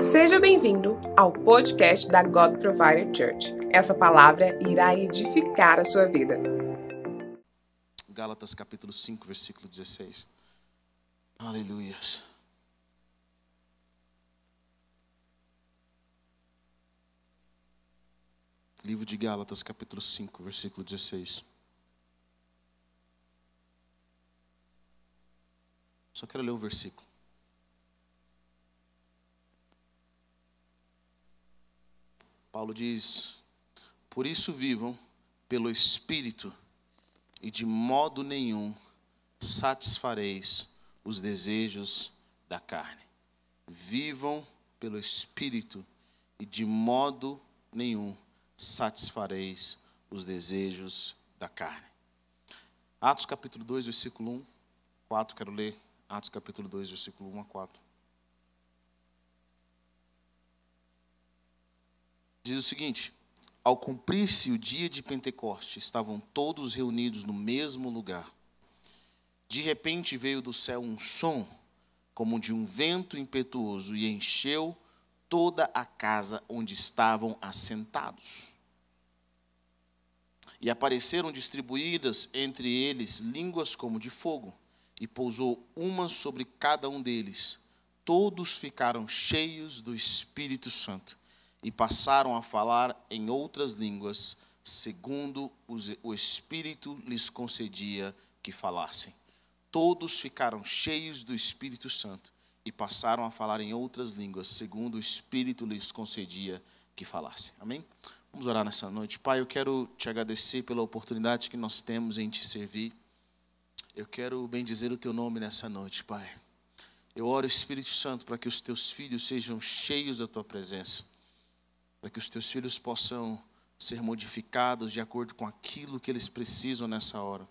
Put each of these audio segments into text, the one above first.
Seja bem-vindo ao podcast da God Provider Church. Essa palavra irá edificar a sua vida. Gálatas capítulo 5, versículo 16. Aleluias. Livro de Gálatas, capítulo 5, versículo 16. Só quero ler o versículo. Paulo diz: Por isso vivam pelo Espírito, e de modo nenhum satisfareis os desejos da carne. Vivam pelo Espírito, e de modo nenhum satisfareis os desejos da carne. Atos capítulo 2, versículo 1, 4, quero ler Atos capítulo 2, versículo 1 a 4. Diz o seguinte: Ao cumprir-se o dia de Pentecoste, estavam todos reunidos no mesmo lugar. De repente veio do céu um som, como de um vento impetuoso, e encheu toda a casa onde estavam assentados. E apareceram distribuídas entre eles línguas como de fogo, e pousou uma sobre cada um deles. Todos ficaram cheios do Espírito Santo e passaram a falar em outras línguas, segundo o Espírito lhes concedia que falassem. Todos ficaram cheios do Espírito Santo e passaram a falar em outras línguas, segundo o Espírito lhes concedia que falassem. Amém? Vamos orar nessa noite. Pai, eu quero te agradecer pela oportunidade que nós temos em te servir. Eu quero bendizer o teu nome nessa noite, Pai. Eu oro, Espírito Santo, para que os teus filhos sejam cheios da tua presença para que os teus filhos possam ser modificados de acordo com aquilo que eles precisam nessa hora.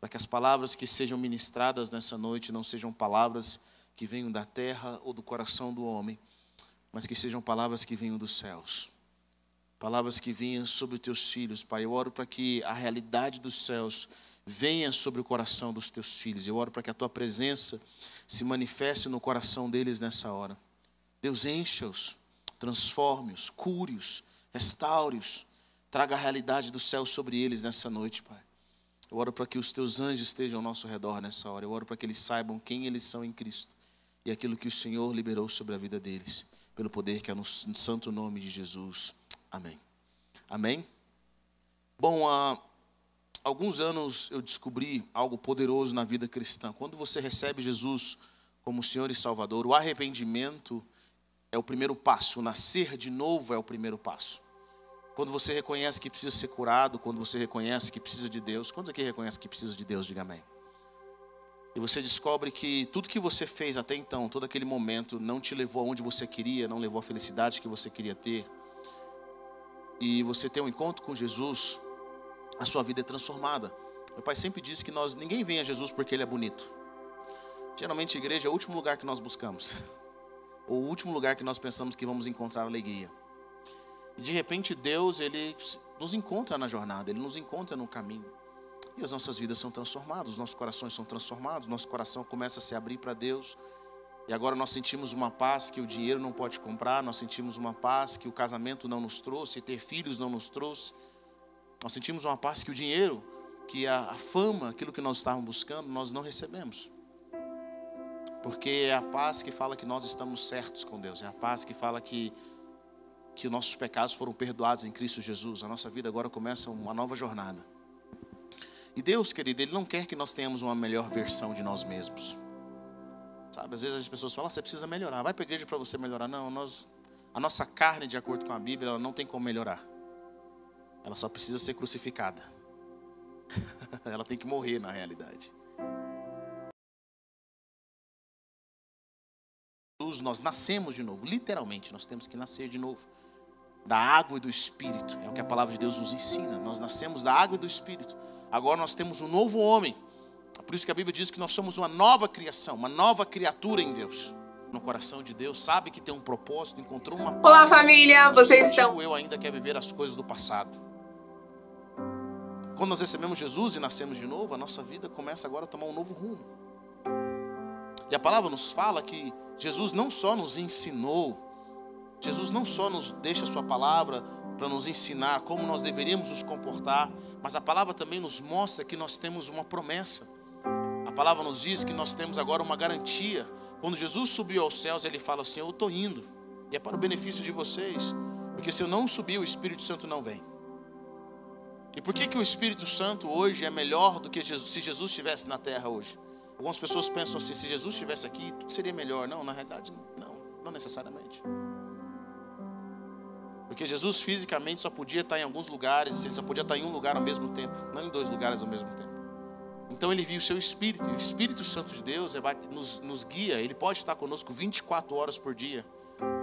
Para que as palavras que sejam ministradas nessa noite não sejam palavras que venham da terra ou do coração do homem, mas que sejam palavras que venham dos céus. Palavras que venham sobre os teus filhos, Pai. Eu oro para que a realidade dos céus venha sobre o coração dos teus filhos. Eu oro para que a tua presença se manifeste no coração deles nessa hora. Deus, encha-os transforme-os, cure-os, restaure-os, traga a realidade do céu sobre eles nessa noite, Pai. Eu oro para que os teus anjos estejam ao nosso redor nessa hora. Eu oro para que eles saibam quem eles são em Cristo e aquilo que o Senhor liberou sobre a vida deles, pelo poder que é no santo nome de Jesus. Amém. Amém. Bom, há alguns anos eu descobri algo poderoso na vida cristã. Quando você recebe Jesus como Senhor e Salvador, o arrependimento é o primeiro passo, nascer de novo é o primeiro passo. Quando você reconhece que precisa ser curado, quando você reconhece que precisa de Deus, quantos aqui reconhecem que precisa de Deus, diga amém. E você descobre que tudo que você fez até então, todo aquele momento, não te levou aonde você queria, não levou a felicidade que você queria ter. E você tem um encontro com Jesus, a sua vida é transformada. Meu pai sempre disse que nós ninguém vem a Jesus porque ele é bonito. Geralmente a igreja é o último lugar que nós buscamos. o último lugar que nós pensamos que vamos encontrar alegria. E de repente Deus, ele nos encontra na jornada, ele nos encontra no caminho. E as nossas vidas são transformadas, os nossos corações são transformados, nosso coração começa a se abrir para Deus. E agora nós sentimos uma paz que o dinheiro não pode comprar, nós sentimos uma paz que o casamento não nos trouxe, ter filhos não nos trouxe. Nós sentimos uma paz que o dinheiro, que a, a fama, aquilo que nós estávamos buscando, nós não recebemos. Porque é a paz que fala que nós estamos certos com Deus, é a paz que fala que, que os nossos pecados foram perdoados em Cristo Jesus. A nossa vida agora começa uma nova jornada. E Deus, querido, Ele não quer que nós tenhamos uma melhor versão de nós mesmos. Sabe, às vezes as pessoas falam, ah, você precisa melhorar, vai para a igreja para você melhorar. Não, nós, a nossa carne, de acordo com a Bíblia, ela não tem como melhorar. Ela só precisa ser crucificada. ela tem que morrer na realidade. Jesus, nós nascemos de novo, literalmente, nós temos que nascer de novo. Da água e do Espírito, é o que a palavra de Deus nos ensina. Nós nascemos da água e do Espírito. Agora nós temos um novo homem. É por isso que a Bíblia diz que nós somos uma nova criação, uma nova criatura em Deus. No coração de Deus, sabe que tem um propósito, encontrou uma paz. Olá, família, vocês estão. Eu ainda quer viver as coisas do passado. Quando nós recebemos Jesus e nascemos de novo, a nossa vida começa agora a tomar um novo rumo. E a palavra nos fala que Jesus não só nos ensinou Jesus não só nos deixa a sua palavra para nos ensinar como nós deveríamos nos comportar, mas a palavra também nos mostra que nós temos uma promessa. A palavra nos diz que nós temos agora uma garantia. Quando Jesus subiu aos céus, ele fala assim: Eu estou indo, e é para o benefício de vocês, porque se eu não subir, o Espírito Santo não vem. E por que, que o Espírito Santo hoje é melhor do que Jesus, se Jesus estivesse na terra hoje? Algumas pessoas pensam assim: se Jesus estivesse aqui, tudo seria melhor. Não, na realidade, não, não necessariamente. Porque Jesus fisicamente só podia estar em alguns lugares, ele só podia estar em um lugar ao mesmo tempo, não em dois lugares ao mesmo tempo. Então ele viu o seu Espírito, e o Espírito Santo de Deus nos, nos guia, ele pode estar conosco 24 horas por dia.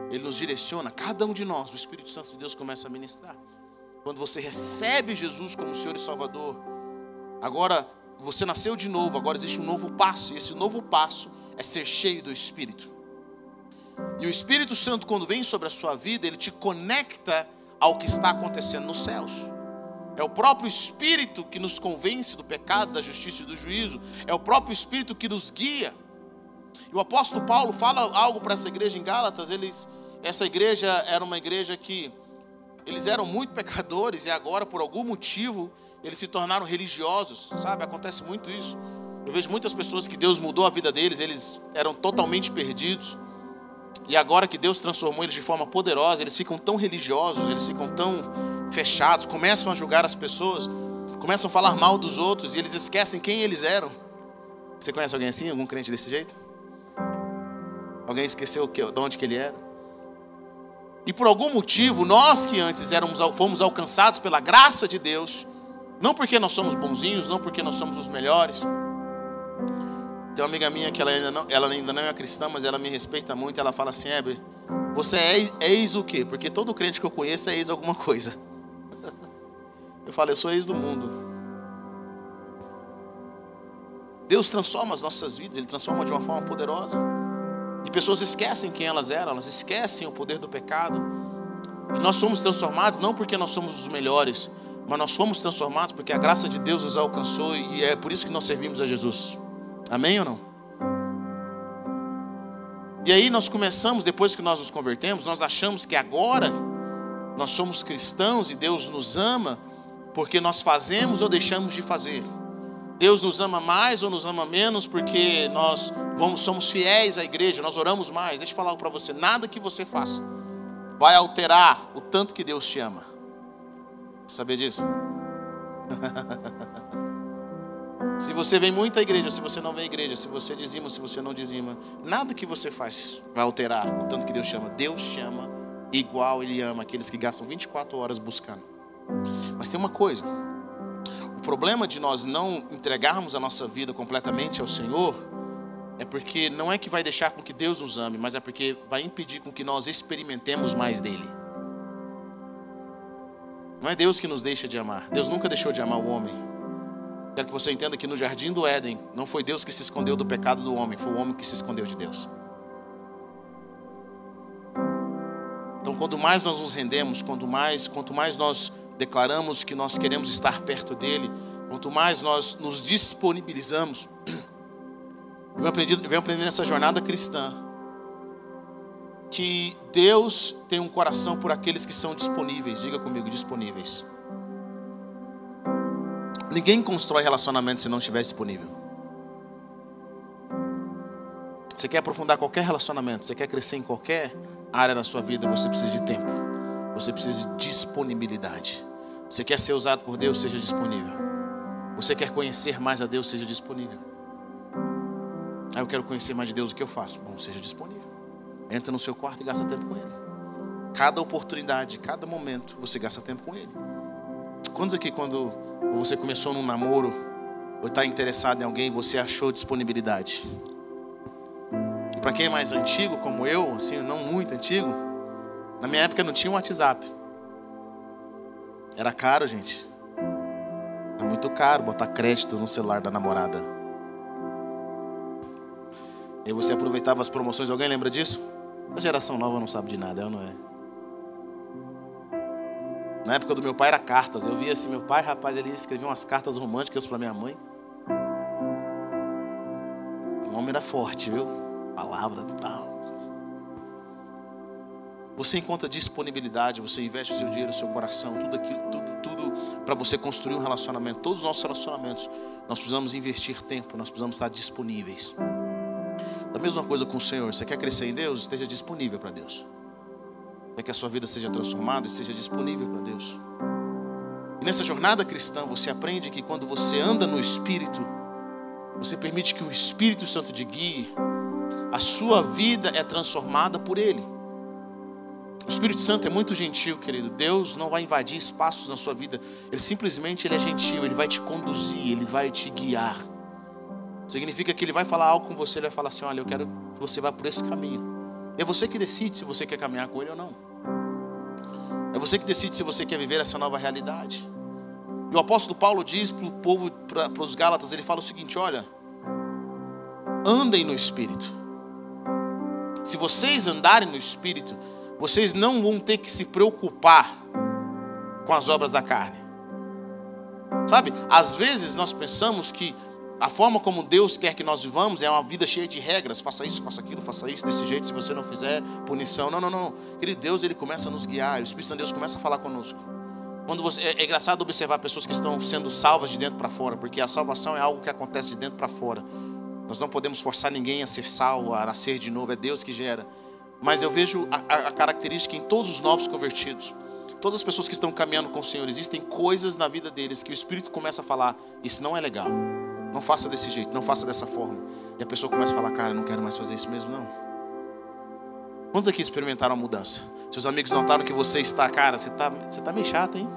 Ele nos direciona, cada um de nós, o Espírito Santo de Deus começa a ministrar. Quando você recebe Jesus como Senhor e Salvador, agora você nasceu de novo, agora existe um novo passo, e esse novo passo é ser cheio do Espírito. E o Espírito Santo, quando vem sobre a sua vida, ele te conecta ao que está acontecendo nos céus. É o próprio Espírito que nos convence do pecado, da justiça e do juízo. É o próprio Espírito que nos guia. E o apóstolo Paulo fala algo para essa igreja em Gálatas. Eles, essa igreja era uma igreja que eles eram muito pecadores e agora, por algum motivo, eles se tornaram religiosos, sabe? Acontece muito isso. Eu vejo muitas pessoas que Deus mudou a vida deles, eles eram totalmente perdidos. E agora que Deus transformou eles de forma poderosa, eles ficam tão religiosos, eles ficam tão fechados, começam a julgar as pessoas, começam a falar mal dos outros e eles esquecem quem eles eram. Você conhece alguém assim? Algum crente desse jeito? Alguém esqueceu de onde que ele era? E por algum motivo, nós que antes éramos, fomos alcançados pela graça de Deus, não porque nós somos bonzinhos, não porque nós somos os melhores, tem uma amiga minha que ela ainda não, ela ainda não é cristã, mas ela me respeita muito. Ela fala assim: Heber, você é ex o quê? Porque todo crente que eu conheço é ex alguma coisa. Eu falo, eu sou ex do mundo. Deus transforma as nossas vidas, Ele transforma de uma forma poderosa. E pessoas esquecem quem elas eram, elas esquecem o poder do pecado. E nós somos transformados não porque nós somos os melhores, mas nós fomos transformados porque a graça de Deus nos alcançou e é por isso que nós servimos a Jesus. Amém ou não? E aí nós começamos, depois que nós nos convertemos, nós achamos que agora nós somos cristãos e Deus nos ama porque nós fazemos ou deixamos de fazer. Deus nos ama mais ou nos ama menos porque nós vamos, somos fiéis à igreja, nós oramos mais. Deixa eu falar algo para você: nada que você faça vai alterar o tanto que Deus te ama. Sabia disso? Se você vem muito à igreja, se você não vem à igreja, se você dizima, se você não dizima, nada que você faz vai alterar o tanto que Deus chama. Deus chama igual Ele ama aqueles que gastam 24 horas buscando. Mas tem uma coisa: o problema de nós não entregarmos a nossa vida completamente ao Senhor é porque não é que vai deixar com que Deus nos ame, mas é porque vai impedir com que nós experimentemos mais dele. Não é Deus que nos deixa de amar. Deus nunca deixou de amar o homem. Quero que você entenda que no jardim do Éden, não foi Deus que se escondeu do pecado do homem, foi o homem que se escondeu de Deus. Então, quanto mais nós nos rendemos, quanto mais, quanto mais nós declaramos que nós queremos estar perto dele, quanto mais nós nos disponibilizamos, eu venho aprendendo, eu venho aprendendo nessa jornada cristã que Deus tem um coração por aqueles que são disponíveis. Diga comigo, disponíveis. Ninguém constrói relacionamento se não estiver disponível. Você quer aprofundar qualquer relacionamento, você quer crescer em qualquer área da sua vida, você precisa de tempo. Você precisa de disponibilidade. Você quer ser usado por Deus, seja disponível. Você quer conhecer mais a Deus, seja disponível. Ah, eu quero conhecer mais de Deus, o que eu faço? Bom, seja disponível. Entra no seu quarto e gasta tempo com Ele. Cada oportunidade, cada momento, você gasta tempo com Ele. Quantos aqui, quando você começou num namoro, ou está interessado em alguém, você achou disponibilidade. Para quem é mais antigo, como eu, assim, não muito antigo, na minha época não tinha um WhatsApp. Era caro, gente. É muito caro botar crédito no celular da namorada. E você aproveitava as promoções. Alguém lembra disso? A geração nova não sabe de nada, ela não é? Na época do meu pai era cartas. Eu via assim, meu pai, rapaz, ele escrevia umas cartas românticas para minha mãe. O homem era forte, viu? Palavra tal. você encontra disponibilidade, você investe o seu dinheiro, o seu coração, tudo aquilo, tudo, tudo para você construir um relacionamento. Todos os nossos relacionamentos, nós precisamos investir tempo, nós precisamos estar disponíveis. Da mesma coisa com o Senhor, você quer crescer em Deus? Esteja disponível para Deus. Quer que a sua vida seja transformada? Esteja disponível para Deus. E nessa jornada cristã, você aprende que quando você anda no Espírito, você permite que o Espírito Santo te guie, a sua vida é transformada por Ele. O Espírito Santo é muito gentil, querido. Deus não vai invadir espaços na sua vida. Ele simplesmente ele é gentil, ele vai te conduzir, ele vai te guiar. Significa que ele vai falar algo com você, ele vai falar assim: "Olha, eu quero que você vá por esse caminho". É você que decide se você quer caminhar com ele ou não. É você que decide se você quer viver essa nova realidade. E o apóstolo Paulo diz para o povo, para os Gálatas, ele fala o seguinte: olha, andem no Espírito. Se vocês andarem no Espírito, vocês não vão ter que se preocupar com as obras da carne. Sabe, às vezes nós pensamos que a forma como Deus quer que nós vivamos é uma vida cheia de regras. Faça isso, faça aquilo, faça isso, desse jeito. Se você não fizer, punição. Não, não, não. Querido Deus, Ele começa a nos guiar. O Espírito Santo de Deus começa a falar conosco. Quando você, é, é engraçado observar pessoas que estão sendo salvas de dentro para fora, porque a salvação é algo que acontece de dentro para fora. Nós não podemos forçar ninguém a ser salvo, a nascer de novo. É Deus que gera. Mas eu vejo a, a, a característica em todos os novos convertidos. Todas as pessoas que estão caminhando com o Senhor, existem coisas na vida deles que o Espírito começa a falar: Isso não é legal. Não faça desse jeito, não faça dessa forma. E a pessoa começa a falar: Cara, não quero mais fazer isso mesmo, não. Quantos aqui experimentaram a mudança? Seus amigos notaram que você está, cara, você está, você está meio chato, hein?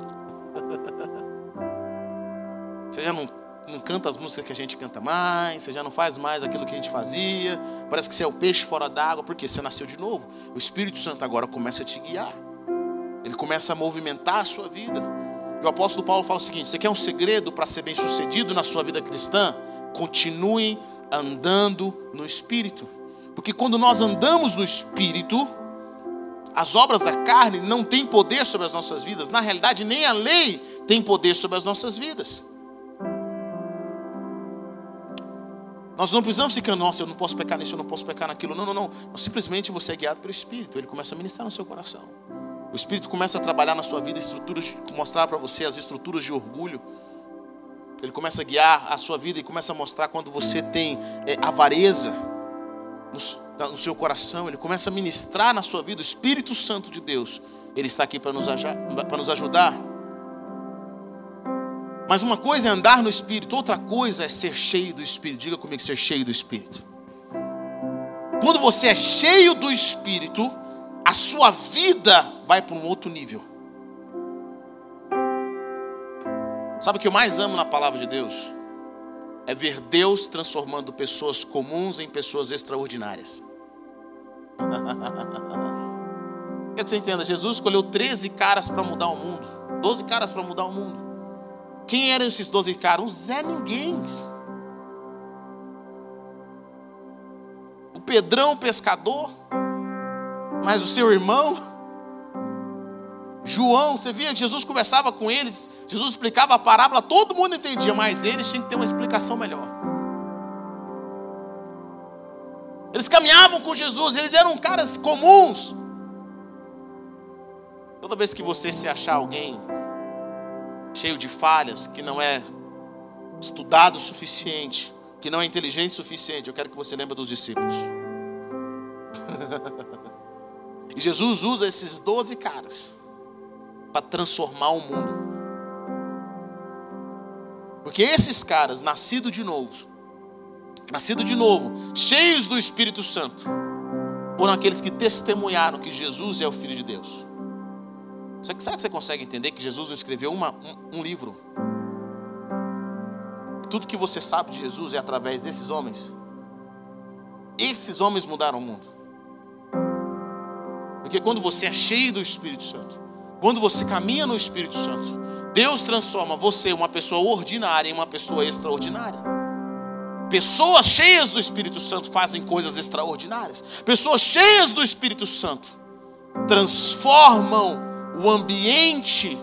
Você já não não canta as músicas que a gente canta mais, você já não faz mais aquilo que a gente fazia, parece que você é o peixe fora d'água, porque você nasceu de novo. O Espírito Santo agora começa a te guiar, ele começa a movimentar a sua vida. E o apóstolo Paulo fala o seguinte: você quer um segredo para ser bem sucedido na sua vida cristã? Continue andando no Espírito, porque quando nós andamos no Espírito, as obras da carne não têm poder sobre as nossas vidas, na realidade, nem a lei tem poder sobre as nossas vidas. Nós não precisamos ficar, nossa, eu não posso pecar nisso, eu não posso pecar naquilo. Não, não, não. Simplesmente você é guiado pelo Espírito. Ele começa a ministrar no seu coração. O Espírito começa a trabalhar na sua vida estruturas, mostrar para você as estruturas de orgulho. Ele começa a guiar a sua vida e começa a mostrar quando você tem é, avareza no, no seu coração. Ele começa a ministrar na sua vida. O Espírito Santo de Deus, ele está aqui para nos, nos ajudar mas uma coisa é andar no Espírito, outra coisa é ser cheio do Espírito. Diga comigo, ser cheio do Espírito. Quando você é cheio do Espírito, a sua vida vai para um outro nível. Sabe o que eu mais amo na palavra de Deus? É ver Deus transformando pessoas comuns em pessoas extraordinárias. Quero que você entenda, Jesus escolheu 13 caras para mudar o mundo, 12 caras para mudar o mundo. Quem eram esses doze caras? Os Zé Ninguém. O Pedrão, pescador. Mas o seu irmão. João, você via Jesus conversava com eles, Jesus explicava a parábola, todo mundo entendia, mas eles tinham que ter uma explicação melhor. Eles caminhavam com Jesus, eles eram caras comuns. Toda vez que você se achar alguém cheio de falhas, que não é estudado o suficiente, que não é inteligente o suficiente, eu quero que você lembre dos discípulos. e Jesus usa esses 12 caras para transformar o mundo. Porque esses caras, nascidos de novo, nascidos de novo, cheios do Espírito Santo, foram aqueles que testemunharam que Jesus é o Filho de Deus. Será que você consegue entender que Jesus não escreveu uma, um, um livro? Tudo que você sabe de Jesus é através desses homens. Esses homens mudaram o mundo. Porque quando você é cheio do Espírito Santo, quando você caminha no Espírito Santo, Deus transforma você, uma pessoa ordinária, em uma pessoa extraordinária. Pessoas cheias do Espírito Santo fazem coisas extraordinárias. Pessoas cheias do Espírito Santo transformam o ambiente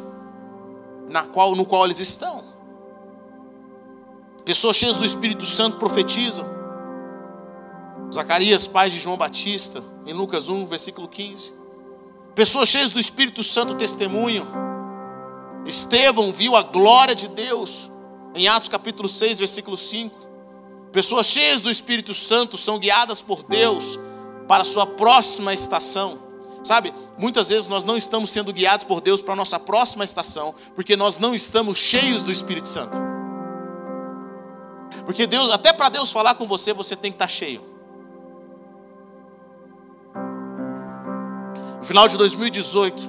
na qual, no qual eles estão. Pessoas cheias do Espírito Santo profetizam. Zacarias, pai de João Batista, em Lucas 1, versículo 15. Pessoas cheias do Espírito Santo testemunham. Estevão viu a glória de Deus em Atos capítulo 6, versículo 5. Pessoas cheias do Espírito Santo são guiadas por Deus para a sua próxima estação. Sabe, muitas vezes nós não estamos sendo guiados por Deus para a nossa próxima estação, porque nós não estamos cheios do Espírito Santo. Porque Deus, até para Deus falar com você, você tem que estar cheio. Final de 2018,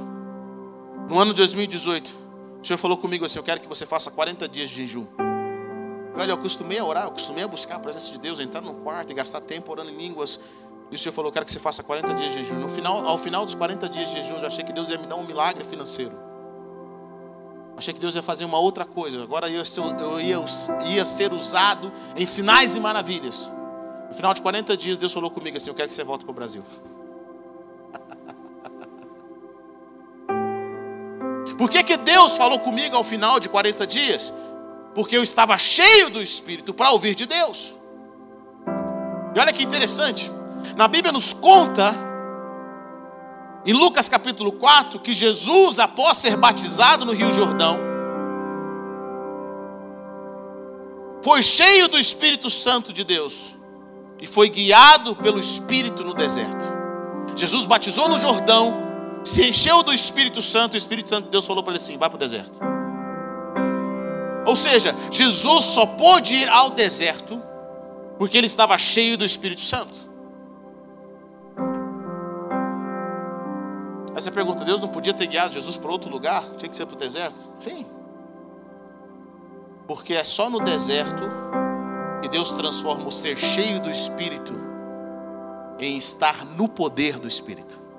no ano de 2018, o Senhor falou comigo assim: Eu quero que você faça 40 dias de jejum. Olha, eu costumei a orar, eu costumei a buscar a presença de Deus, entrar no quarto e gastar tempo orando em línguas. E o Senhor falou: Eu quero que você faça 40 dias de jejum. No final, ao final dos 40 dias de jejum, eu achei que Deus ia me dar um milagre financeiro. Achei que Deus ia fazer uma outra coisa. Agora eu eu ia, ia ser usado em sinais e maravilhas. No final de 40 dias, Deus falou comigo assim: Eu quero que você volte para o Brasil. Por que, que Deus falou comigo ao final de 40 dias? Porque eu estava cheio do Espírito para ouvir de Deus. E olha que interessante, na Bíblia nos conta, em Lucas capítulo 4, que Jesus, após ser batizado no Rio Jordão, foi cheio do Espírito Santo de Deus e foi guiado pelo Espírito no deserto. Jesus batizou no Jordão, se encheu do Espírito Santo, o Espírito Santo de Deus falou para ele assim: vai para o deserto. Ou seja, Jesus só pôde ir ao deserto porque ele estava cheio do Espírito Santo. Aí você pergunta: Deus não podia ter guiado Jesus para outro lugar? Tinha que ser para o deserto? Sim. Porque é só no deserto que Deus transforma o ser cheio do Espírito em estar no poder do Espírito.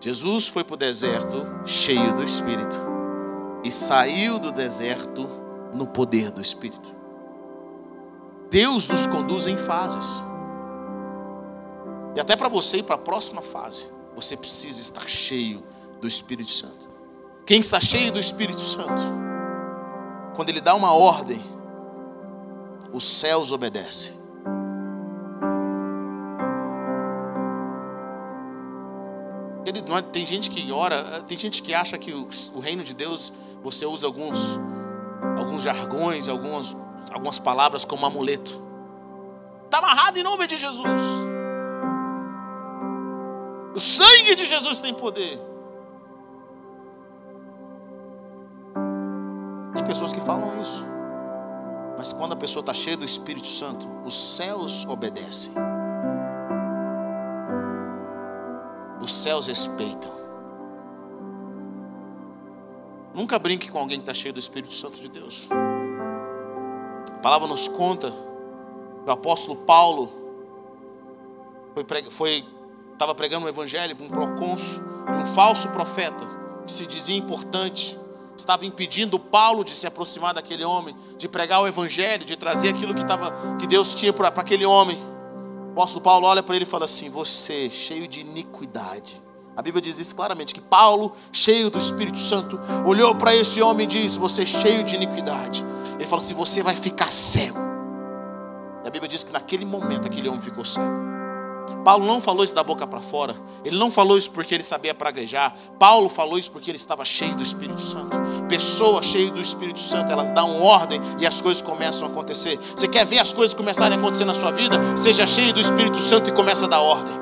Jesus foi para o deserto cheio do Espírito e saiu do deserto no poder do Espírito. Deus nos conduz em fases. E até para você ir para a próxima fase, você precisa estar cheio do Espírito Santo. Quem está cheio do Espírito Santo, quando ele dá uma ordem, os céus obedecem. É, tem gente que ora, tem gente que acha que o, o reino de Deus você usa alguns, alguns jargões, algumas, algumas palavras como amuleto. Está amarrado em nome de Jesus. O sangue de Jesus tem poder. Tem pessoas que falam isso. Mas quando a pessoa está cheia do Espírito Santo, os céus obedecem. Os céus respeitam. Nunca brinque com alguém que está cheio do Espírito Santo de Deus. A palavra nos conta que o apóstolo Paulo foi, estava pregando o evangelho para um procônsul um falso profeta que se dizia importante estava impedindo Paulo de se aproximar daquele homem, de pregar o evangelho, de trazer aquilo que, estava, que Deus tinha para aquele homem apóstolo Paulo olha para ele e fala assim: Você, cheio de iniquidade. A Bíblia diz isso claramente: que Paulo, cheio do Espírito Santo, olhou para esse homem e disse: Você, cheio de iniquidade. Ele fala assim: Você vai ficar cego. E a Bíblia diz que naquele momento aquele homem ficou cego. Paulo não falou isso da boca para fora. Ele não falou isso porque ele sabia praguejar. Paulo falou isso porque ele estava cheio do Espírito Santo. Pessoas cheias do Espírito Santo, elas dão ordem e as coisas começam a acontecer. Você quer ver as coisas começarem a acontecer na sua vida? Seja cheio do Espírito Santo e comece a dar ordem.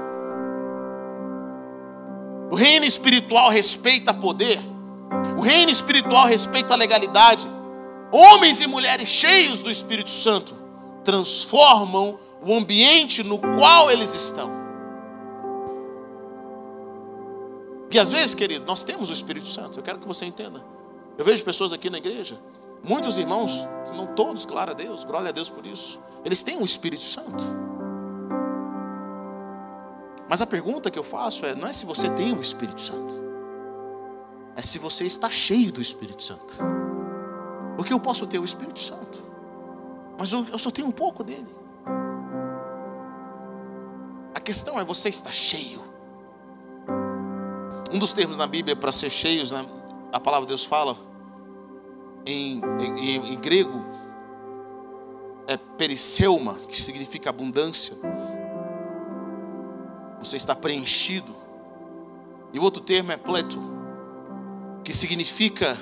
O reino espiritual respeita poder. O reino espiritual respeita a legalidade. Homens e mulheres cheios do Espírito Santo transformam o ambiente no qual eles estão. E às vezes, querido, nós temos o Espírito Santo, eu quero que você entenda. Eu vejo pessoas aqui na igreja, muitos irmãos, não todos, claro a Deus, glória a Deus por isso, eles têm o Espírito Santo. Mas a pergunta que eu faço é: não é se você tem o Espírito Santo, é se você está cheio do Espírito Santo. Porque eu posso ter o Espírito Santo, mas eu só tenho um pouco dele questão é você está cheio. Um dos termos na Bíblia para ser cheios, né, a palavra de Deus fala em, em, em grego é periseuma, que significa abundância. Você está preenchido. E o outro termo é pleto, que significa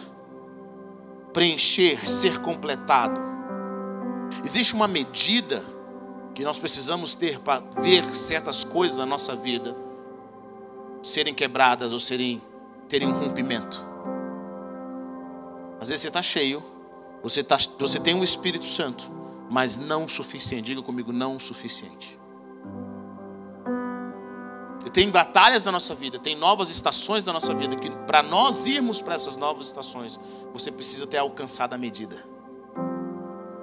preencher, ser completado. Existe uma medida que nós precisamos ter para ver certas coisas na nossa vida serem quebradas ou serem terem um rompimento. Às vezes você está cheio, você, tá, você tem um Espírito Santo, mas não o suficiente. Diga comigo, não o suficiente. E tem batalhas na nossa vida, tem novas estações da nossa vida, que para nós irmos para essas novas estações, você precisa ter alcançado a medida.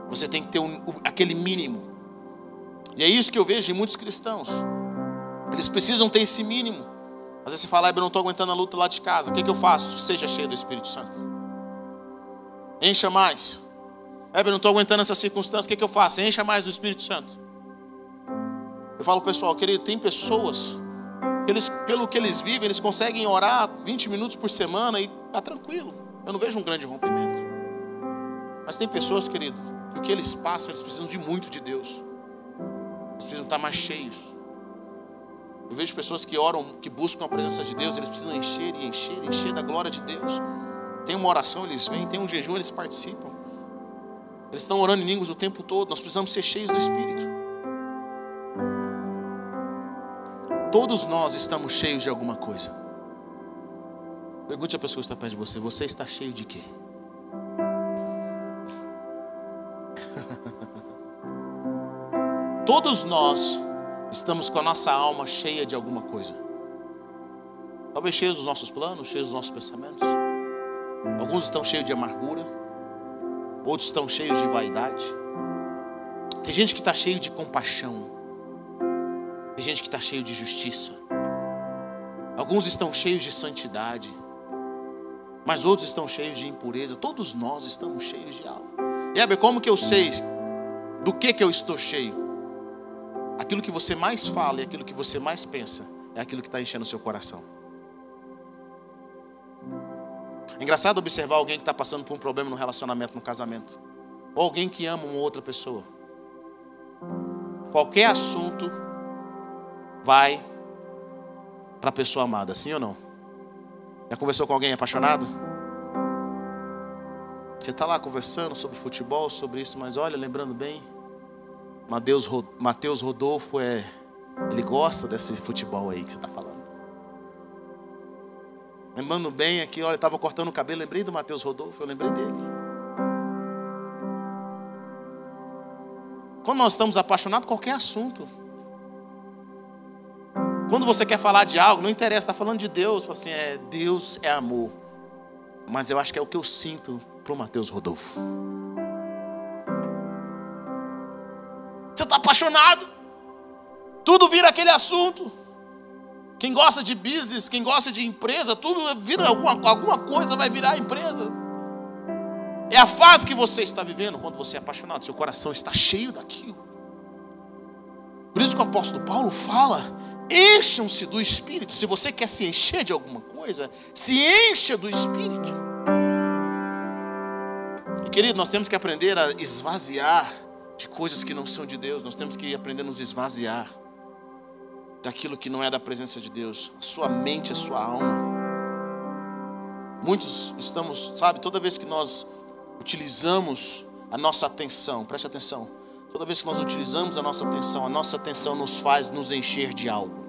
Você tem que ter um, aquele mínimo. E é isso que eu vejo em muitos cristãos. Eles precisam ter esse mínimo. Às vezes você fala, eu não estou aguentando a luta lá de casa. O que, que eu faço? Seja cheio do Espírito Santo. Encha mais. eu não estou aguentando essa circunstância. O que, que eu faço? Encha mais do Espírito Santo. Eu falo, pessoal, querido, tem pessoas, eles, pelo que eles vivem, eles conseguem orar 20 minutos por semana e está tranquilo. Eu não vejo um grande rompimento. Mas tem pessoas, querido, que o que eles passam, eles precisam de muito de Deus. Precisam estar mais cheios. Eu vejo pessoas que oram, que buscam a presença de Deus, eles precisam encher e encher, encher da glória de Deus. Tem uma oração, eles vêm, tem um jejum, eles participam. Eles estão orando em línguas o tempo todo. Nós precisamos ser cheios do Espírito. Todos nós estamos cheios de alguma coisa. Pergunte a pessoa que está perto de você: você está cheio de quê? Todos nós estamos com a nossa alma cheia de alguma coisa. Talvez cheios dos nossos planos, cheios dos nossos pensamentos. Alguns estão cheios de amargura, outros estão cheios de vaidade. Tem gente que está cheio de compaixão, tem gente que está cheio de justiça. Alguns estão cheios de santidade, mas outros estão cheios de impureza. Todos nós estamos cheios de algo. E Heber, como que eu sei do que que eu estou cheio? Aquilo que você mais fala e aquilo que você mais pensa é aquilo que está enchendo o seu coração. É engraçado observar alguém que está passando por um problema no relacionamento, no casamento, ou alguém que ama uma outra pessoa. Qualquer assunto vai para a pessoa amada, sim ou não? Já conversou com alguém apaixonado? Você está lá conversando sobre futebol, sobre isso, mas olha, lembrando bem, Mateus, Rodolfo é. Ele gosta desse futebol aí que você está falando. Lembrando bem aqui, olha, estava cortando o cabelo, lembrei do Mateus Rodolfo, eu lembrei dele. Quando nós estamos apaixonados, qualquer assunto. Quando você quer falar de algo, não interessa, está falando de Deus, assim, é, Deus é amor. Mas eu acho que é o que eu sinto para o Mateus Rodolfo. Está apaixonado. Tudo vira aquele assunto. Quem gosta de business, quem gosta de empresa, tudo vira alguma, alguma coisa, vai virar empresa. É a fase que você está vivendo quando você é apaixonado, seu coração está cheio daquilo. Por isso que o apóstolo Paulo fala: encham-se do Espírito. Se você quer se encher de alguma coisa, se encha do Espírito. E querido, nós temos que aprender a esvaziar de coisas que não são de Deus. Nós temos que aprender a nos esvaziar daquilo que não é da presença de Deus. A sua mente, a sua alma. Muitos estamos, sabe, toda vez que nós utilizamos a nossa atenção, preste atenção. Toda vez que nós utilizamos a nossa atenção, a nossa atenção nos faz nos encher de algo.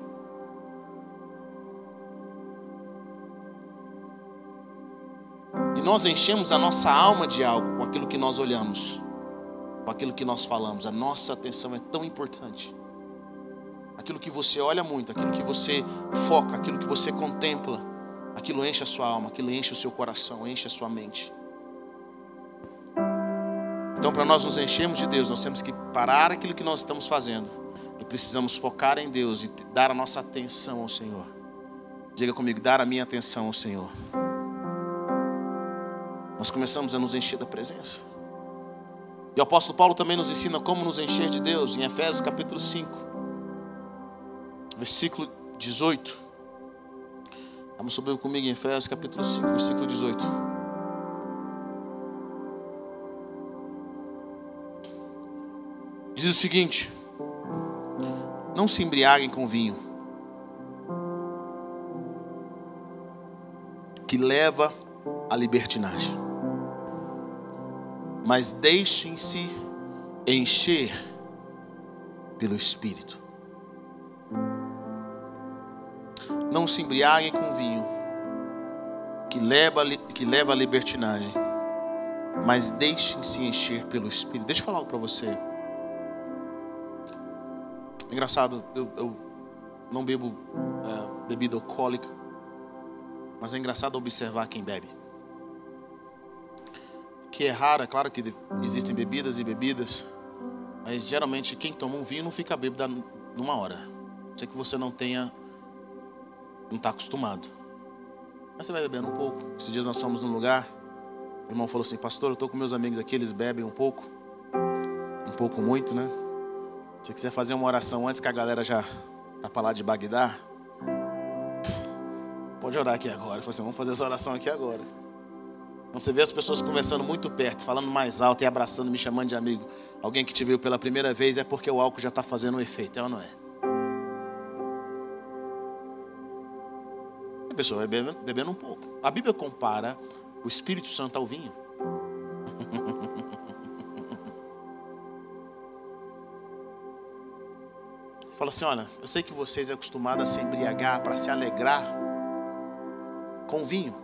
E nós enchemos a nossa alma de algo com aquilo que nós olhamos com aquilo que nós falamos. A nossa atenção é tão importante. Aquilo que você olha muito, aquilo que você foca, aquilo que você contempla, aquilo enche a sua alma, aquilo enche o seu coração, enche a sua mente. Então, para nós nos enchermos de Deus, nós temos que parar aquilo que nós estamos fazendo e precisamos focar em Deus e dar a nossa atenção ao Senhor. Diga comigo, dar a minha atenção ao Senhor. Nós começamos a nos encher da presença. E o apóstolo Paulo também nos ensina como nos encher de Deus, em Efésios capítulo 5, versículo 18. Vamos subir comigo em Efésios capítulo 5, versículo 18. Diz o seguinte: Não se embriaguem com vinho, que leva à libertinagem. Mas deixem-se encher pelo Espírito. Não se embriaguem com vinho, que leva, que leva à libertinagem, mas deixem-se encher pelo Espírito. Deixa eu falar algo para você. Engraçado, eu, eu não bebo uh, bebida alcoólica, mas é engraçado observar quem bebe. Que é raro, é claro que existem bebidas e bebidas, mas geralmente quem toma um vinho não fica bêbado numa hora. Sei que você não tenha, não está acostumado. Mas você vai bebendo um pouco. Esses dias nós fomos num lugar, o irmão falou assim, pastor, eu estou com meus amigos aqui, eles bebem um pouco. Um pouco muito, né? Se você quiser fazer uma oração antes que a galera já vá para lá de Bagdá, pode orar aqui agora. Eu falei assim, vamos fazer essa oração aqui agora. Quando você vê as pessoas conversando muito perto, falando mais alto e abraçando, me chamando de amigo, alguém que te viu pela primeira vez é porque o álcool já está fazendo um efeito, é ou não é? A pessoa vai bebendo, bebendo um pouco. A Bíblia compara o Espírito Santo ao vinho. Fala assim: olha, eu sei que vocês é acostumados a se embriagar para se alegrar com vinho.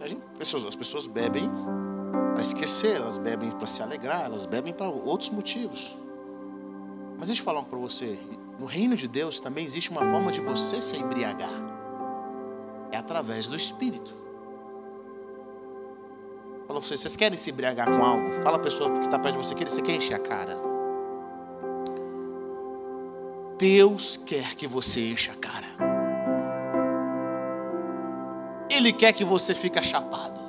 Hum? as pessoas bebem para esquecer, elas bebem para se alegrar, elas bebem para outros motivos. Mas deixa eu falar para você: no reino de Deus também existe uma forma de você se embriagar. É através do Espírito. Fala vocês, vocês querem se embriagar com algo? Fala a pessoa que está perto de você, que você quer encher a cara. Deus quer que você encha a cara. Ele quer que você fique chapado.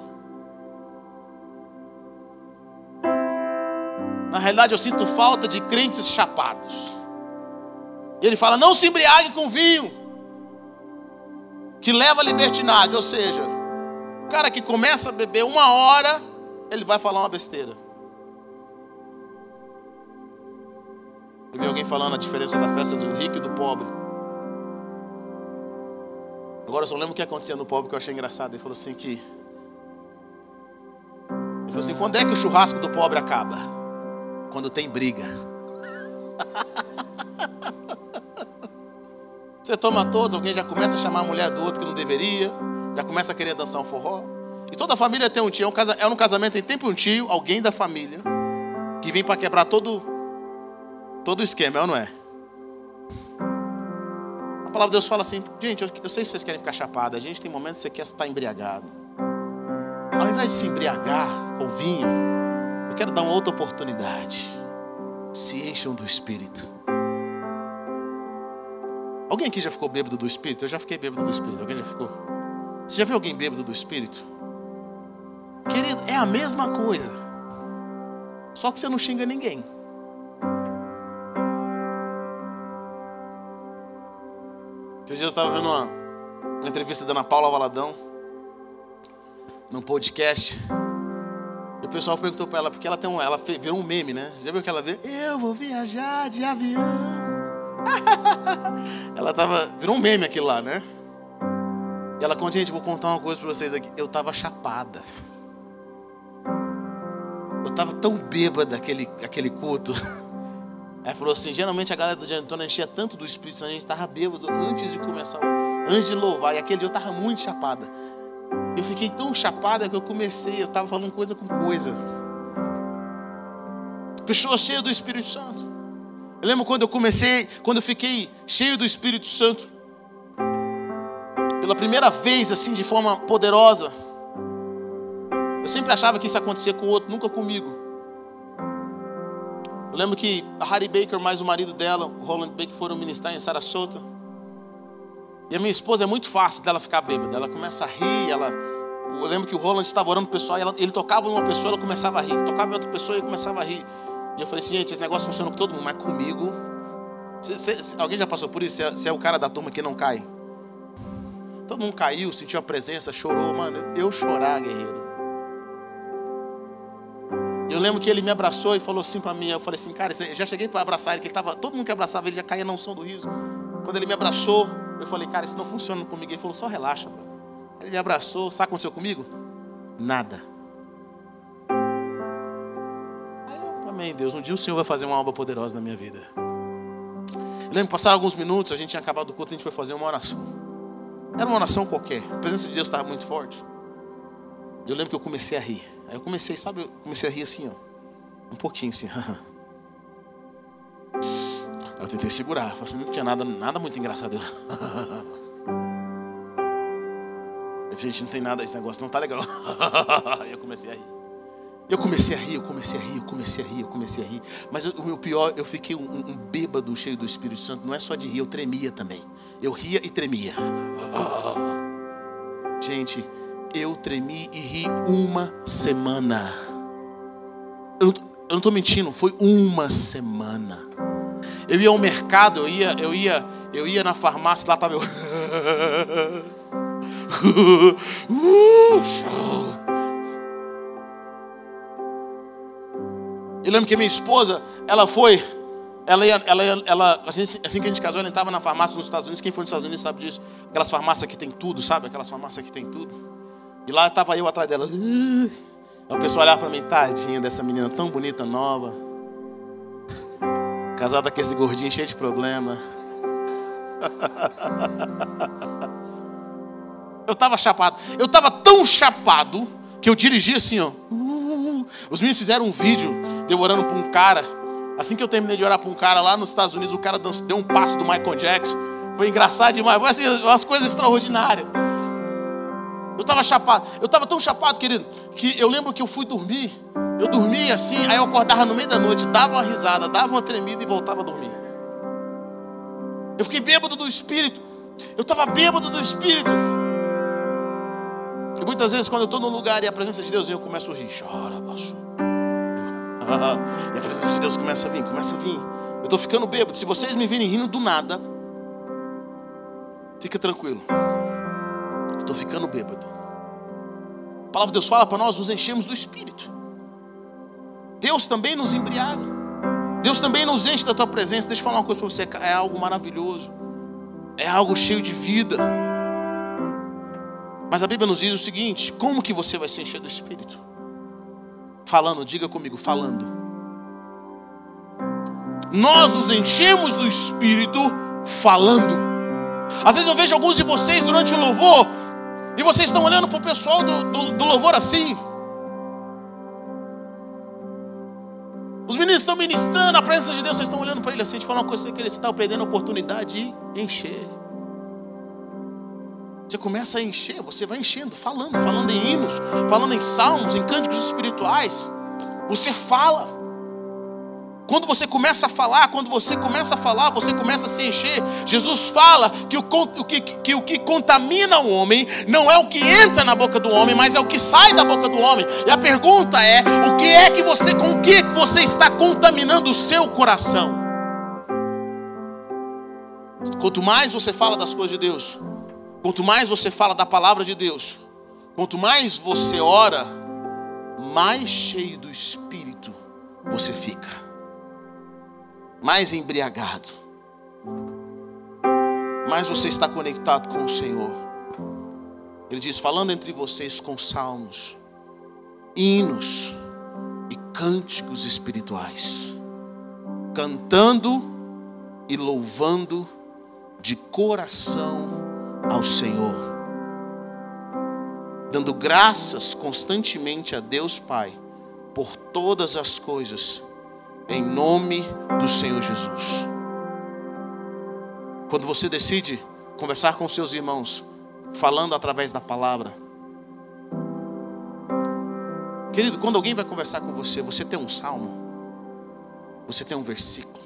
Na realidade, eu sinto falta de crentes chapados. E ele fala: não se embriague com vinho, que leva à libertinagem. Ou seja, o cara que começa a beber uma hora, ele vai falar uma besteira. Eu vi alguém falando a diferença da festa do rico e do pobre. Agora eu só lembro o que acontecia no pobre que eu achei engraçado. Ele falou assim que. Ele falou assim: quando é que o churrasco do pobre acaba? Quando tem briga. Você toma todos, alguém já começa a chamar a mulher do outro que não deveria, já começa a querer dançar um forró. E toda a família tem um tio, é um casamento, tem sempre um tio, alguém da família, que vem para quebrar todo Todo o esquema, é ou não é? A palavra de Deus fala assim, gente, eu, sei que vocês querem ficar chapados, a gente tem momentos que você quer estar embriagado. Ao invés de se embriagar com vinho, eu quero dar uma outra oportunidade. Se encham do Espírito. Alguém aqui já ficou bêbado do Espírito? Eu já fiquei bêbado do Espírito. Alguém já ficou? Você já viu alguém bêbado do Espírito? Querido, é a mesma coisa. Só que você não xinga ninguém. Esses dias eu estava vendo uma, uma entrevista da Ana Paula Valadão, num podcast. E o pessoal perguntou para ela, porque ela tem um, ela virou um meme, né? Já viu que ela veio? Eu vou viajar de avião. ela tava, virou um meme aquilo lá, né? E ela conta, gente, vou contar uma coisa para vocês aqui. Eu tava chapada. Eu tava tão bêbada aquele, aquele culto. Ela falou assim: geralmente a galera do Antônio enchia tanto do Espírito Santo, a gente estava bêbado antes de começar, antes de louvar. E aquele dia eu estava muito chapada. Eu fiquei tão chapada que eu comecei, eu estava falando coisa com coisa. Pessoas cheias do Espírito Santo. Eu lembro quando eu comecei, quando eu fiquei cheio do Espírito Santo, pela primeira vez, assim, de forma poderosa. Eu sempre achava que isso acontecia com o outro, nunca comigo. Eu lembro que a Harry Baker mais o marido dela, o Roland Baker, foram ministrar em Sarasota. E a minha esposa é muito fácil dela ficar bêbada. Ela começa a rir, ela... Eu lembro que o Roland estava orando o pessoal, ela... ele tocava em uma pessoa, ela começava a rir. Tocava em outra pessoa e começava a rir. E eu falei assim, gente, esse negócio funciona com todo mundo, mas comigo... alguém já passou por isso? É, você é o cara da turma que não cai? Todo mundo caiu, sentiu a presença, chorou. Mano, eu chorar, guerreiro. Eu lembro que ele me abraçou e falou assim para mim, eu falei assim, cara, já cheguei para abraçar ele, que ele tava, todo mundo que abraçava ele já caía na unção do riso. Quando ele me abraçou, Eu falei, cara, isso não funciona comigo. Ele falou, só relaxa. Ele me abraçou. Sabe o que aconteceu comigo? Nada. Aí eu, amém, Deus. Um dia o Senhor vai fazer uma obra poderosa na minha vida. Eu lembro passaram alguns minutos, a gente tinha acabado o culto, a gente foi fazer uma oração. Era uma oração qualquer. A presença de Deus estava muito forte. Eu lembro que eu comecei a rir. Aí eu comecei, sabe, eu comecei a rir assim, ó. Um pouquinho assim. Eu tentei segurar. Assim, não tinha nada, nada muito engraçado. Eu, gente, não tem nada, esse negócio não tá legal. Eu comecei a rir. Eu comecei a rir, eu comecei a rir, eu comecei a rir, eu comecei a rir. Mas o meu pior, eu fiquei um, um, bêbado cheio do Espírito Santo. Não é só de rir, eu tremia também. Eu ria e tremia. Gente, eu tremi e ri uma semana. Eu não estou mentindo, foi uma semana. Eu ia ao mercado, eu ia, eu ia, eu ia na farmácia, lá estava eu. Eu lembro que minha esposa, ela foi, ela ia, ela, ela assim, assim que a gente casou, ela estava na farmácia nos Estados Unidos. Quem foi nos Estados Unidos sabe disso. Aquelas farmácias que tem tudo, sabe? Aquelas farmácias que tem tudo. E lá estava eu atrás dela. A pessoa olhava para mim, tadinha dessa menina tão bonita, nova. Casada com esse gordinho cheio de problema. Eu estava chapado. Eu estava tão chapado que eu dirigi assim, ó. Os meninos fizeram um vídeo de eu orando para um cara. Assim que eu terminei de orar para um cara lá nos Estados Unidos, o cara deu um passo do Michael Jackson. Foi engraçado demais. Foi assim, umas coisas extraordinárias. Eu estava chapado. Eu estava tão chapado, querido, que eu lembro que eu fui dormir. Eu dormia assim, aí eu acordava no meio da noite, dava uma risada, dava uma tremida e voltava a dormir. Eu fiquei bêbado do espírito. Eu estava bêbado do espírito. E muitas vezes, quando eu estou num lugar e a presença de Deus vem, eu começo a rir. Chora, baixo. e a presença de Deus começa a vir, começa a vir. Eu estou ficando bêbado. Se vocês me virem rindo do nada, fica tranquilo. Estou ficando bêbado. A palavra de Deus fala para nós nos enchemos do Espírito. Deus também nos embriaga. Deus também nos enche da tua presença. Deixa eu falar uma coisa para você: é algo maravilhoso, é algo cheio de vida. Mas a Bíblia nos diz o seguinte: como que você vai se encher do Espírito? Falando, diga comigo, falando. Nós nos enchemos do Espírito falando. Às vezes eu vejo alguns de vocês durante o louvor e vocês estão olhando para o pessoal do, do, do louvor assim. Os meninos estão ministrando a presença de Deus, vocês estão olhando para ele assim, de falar uma coisa que ele está perdendo a oportunidade de encher. Você começa a encher, você vai enchendo, falando, falando em hinos, falando em salmos, em cânticos espirituais. Você fala. Quando você começa a falar, quando você começa a falar, você começa a se encher. Jesus fala que o, que, que o que contamina o homem não é o que entra na boca do homem, mas é o que sai da boca do homem. E a pergunta é: o que é que você, com o que você está contaminando o seu coração? Quanto mais você fala das coisas de Deus, quanto mais você fala da palavra de Deus, quanto mais você ora, mais cheio do Espírito você fica mais embriagado, mais você está conectado com o Senhor. Ele diz: falando entre vocês com salmos, hinos e cânticos espirituais, cantando e louvando de coração ao Senhor, dando graças constantemente a Deus Pai por todas as coisas em nome do Senhor Jesus. Quando você decide conversar com seus irmãos, falando através da palavra, querido, quando alguém vai conversar com você, você tem um salmo, você tem um versículo,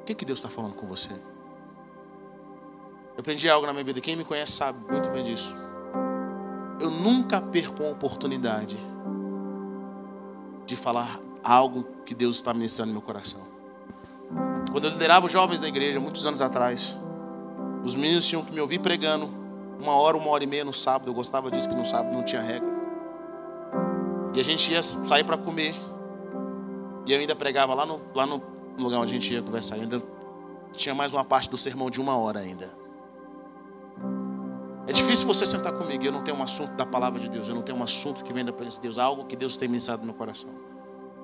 o que, que Deus está falando com você? Eu aprendi algo na minha vida, quem me conhece sabe muito bem disso. Eu nunca perco a oportunidade de falar algo que Deus está ministrando no meu coração. Quando eu liderava os jovens da igreja, muitos anos atrás, os meninos tinham que me ouvir pregando uma hora, uma hora e meia no sábado. Eu gostava disso, que no sábado não tinha regra. E a gente ia sair para comer. E eu ainda pregava lá no, lá no lugar onde a gente ia conversar. ainda tinha mais uma parte do sermão de uma hora ainda. É difícil você sentar comigo eu não tenho um assunto da palavra de Deus, eu não tenho um assunto que vem da presença de Deus, algo que Deus tem ministrado no meu coração.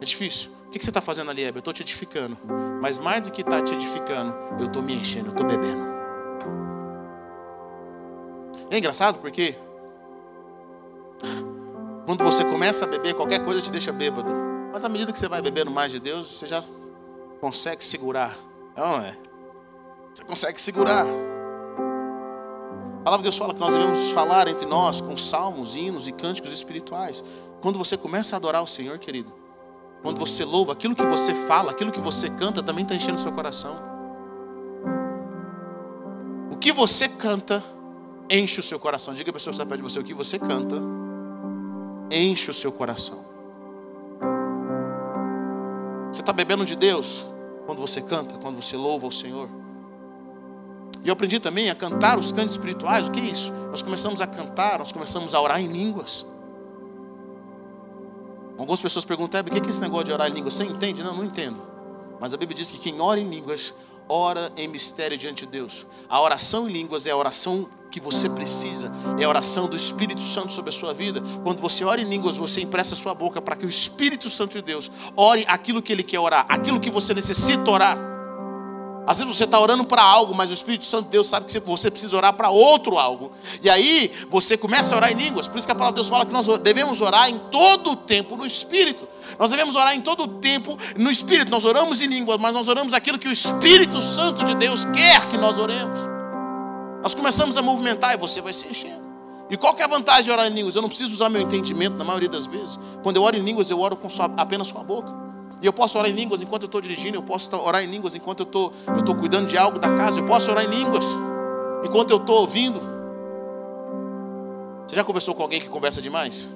É difícil. O que você está fazendo ali, Hebe? Eu estou te edificando. Mas mais do que estar tá te edificando, eu estou me enchendo, eu estou bebendo. É engraçado porque quando você começa a beber, qualquer coisa te deixa bêbado. Mas à medida que você vai bebendo mais de Deus, você já consegue segurar. Não é? Você consegue segurar. A palavra de Deus fala que nós devemos falar entre nós com salmos, hinos e cânticos espirituais. Quando você começa a adorar o Senhor, querido, quando você louva, aquilo que você fala, aquilo que você canta também está enchendo o seu coração. O que você canta enche o seu coração. Diga a pessoa que está perto de você: o que você canta enche o seu coração. Você está bebendo de Deus quando você canta, quando você louva o Senhor. E eu aprendi também a cantar os cantos espirituais. O que é isso? Nós começamos a cantar, nós começamos a orar em línguas. Algumas pessoas perguntam, o que é esse negócio de orar em línguas? Você entende? Não, não entendo. Mas a Bíblia diz que quem ora em línguas, ora em mistério diante de Deus. A oração em línguas é a oração que você precisa, é a oração do Espírito Santo sobre a sua vida. Quando você ora em línguas, você empresta a sua boca para que o Espírito Santo de Deus ore aquilo que ele quer orar, aquilo que você necessita orar. Às vezes você está orando para algo, mas o Espírito Santo de Deus sabe que você precisa orar para outro algo. E aí você começa a orar em línguas. Por isso que a palavra de Deus fala que nós devemos orar em todo o tempo no Espírito. Nós devemos orar em todo o tempo no Espírito. Nós oramos em línguas, mas nós oramos aquilo que o Espírito Santo de Deus quer que nós oremos. Nós começamos a movimentar e você vai se enchendo. E qual que é a vantagem de orar em línguas? Eu não preciso usar meu entendimento na maioria das vezes. Quando eu oro em línguas, eu oro com só, apenas com a boca. E eu posso orar em línguas enquanto eu estou dirigindo, eu posso orar em línguas enquanto eu estou, eu estou cuidando de algo da casa, eu posso orar em línguas enquanto eu estou ouvindo. Você já conversou com alguém que conversa demais?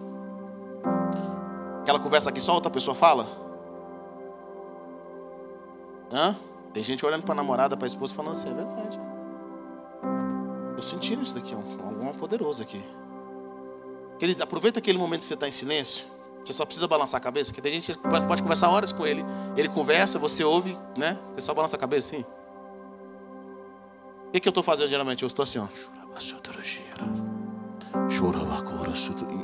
Aquela conversa que só outra pessoa fala? Hã? Tem gente olhando para a namorada, para a esposa, falando assim, é verdade. Eu sentindo isso daqui, um, um poderoso aqui. Querido, aproveita aquele momento que você está em silêncio. Você só precisa balançar a cabeça, que tem gente que pode conversar horas com ele. Ele conversa, você ouve, né? Você só balança a cabeça assim. O que, que eu estou fazendo geralmente? Eu estou assim, ó.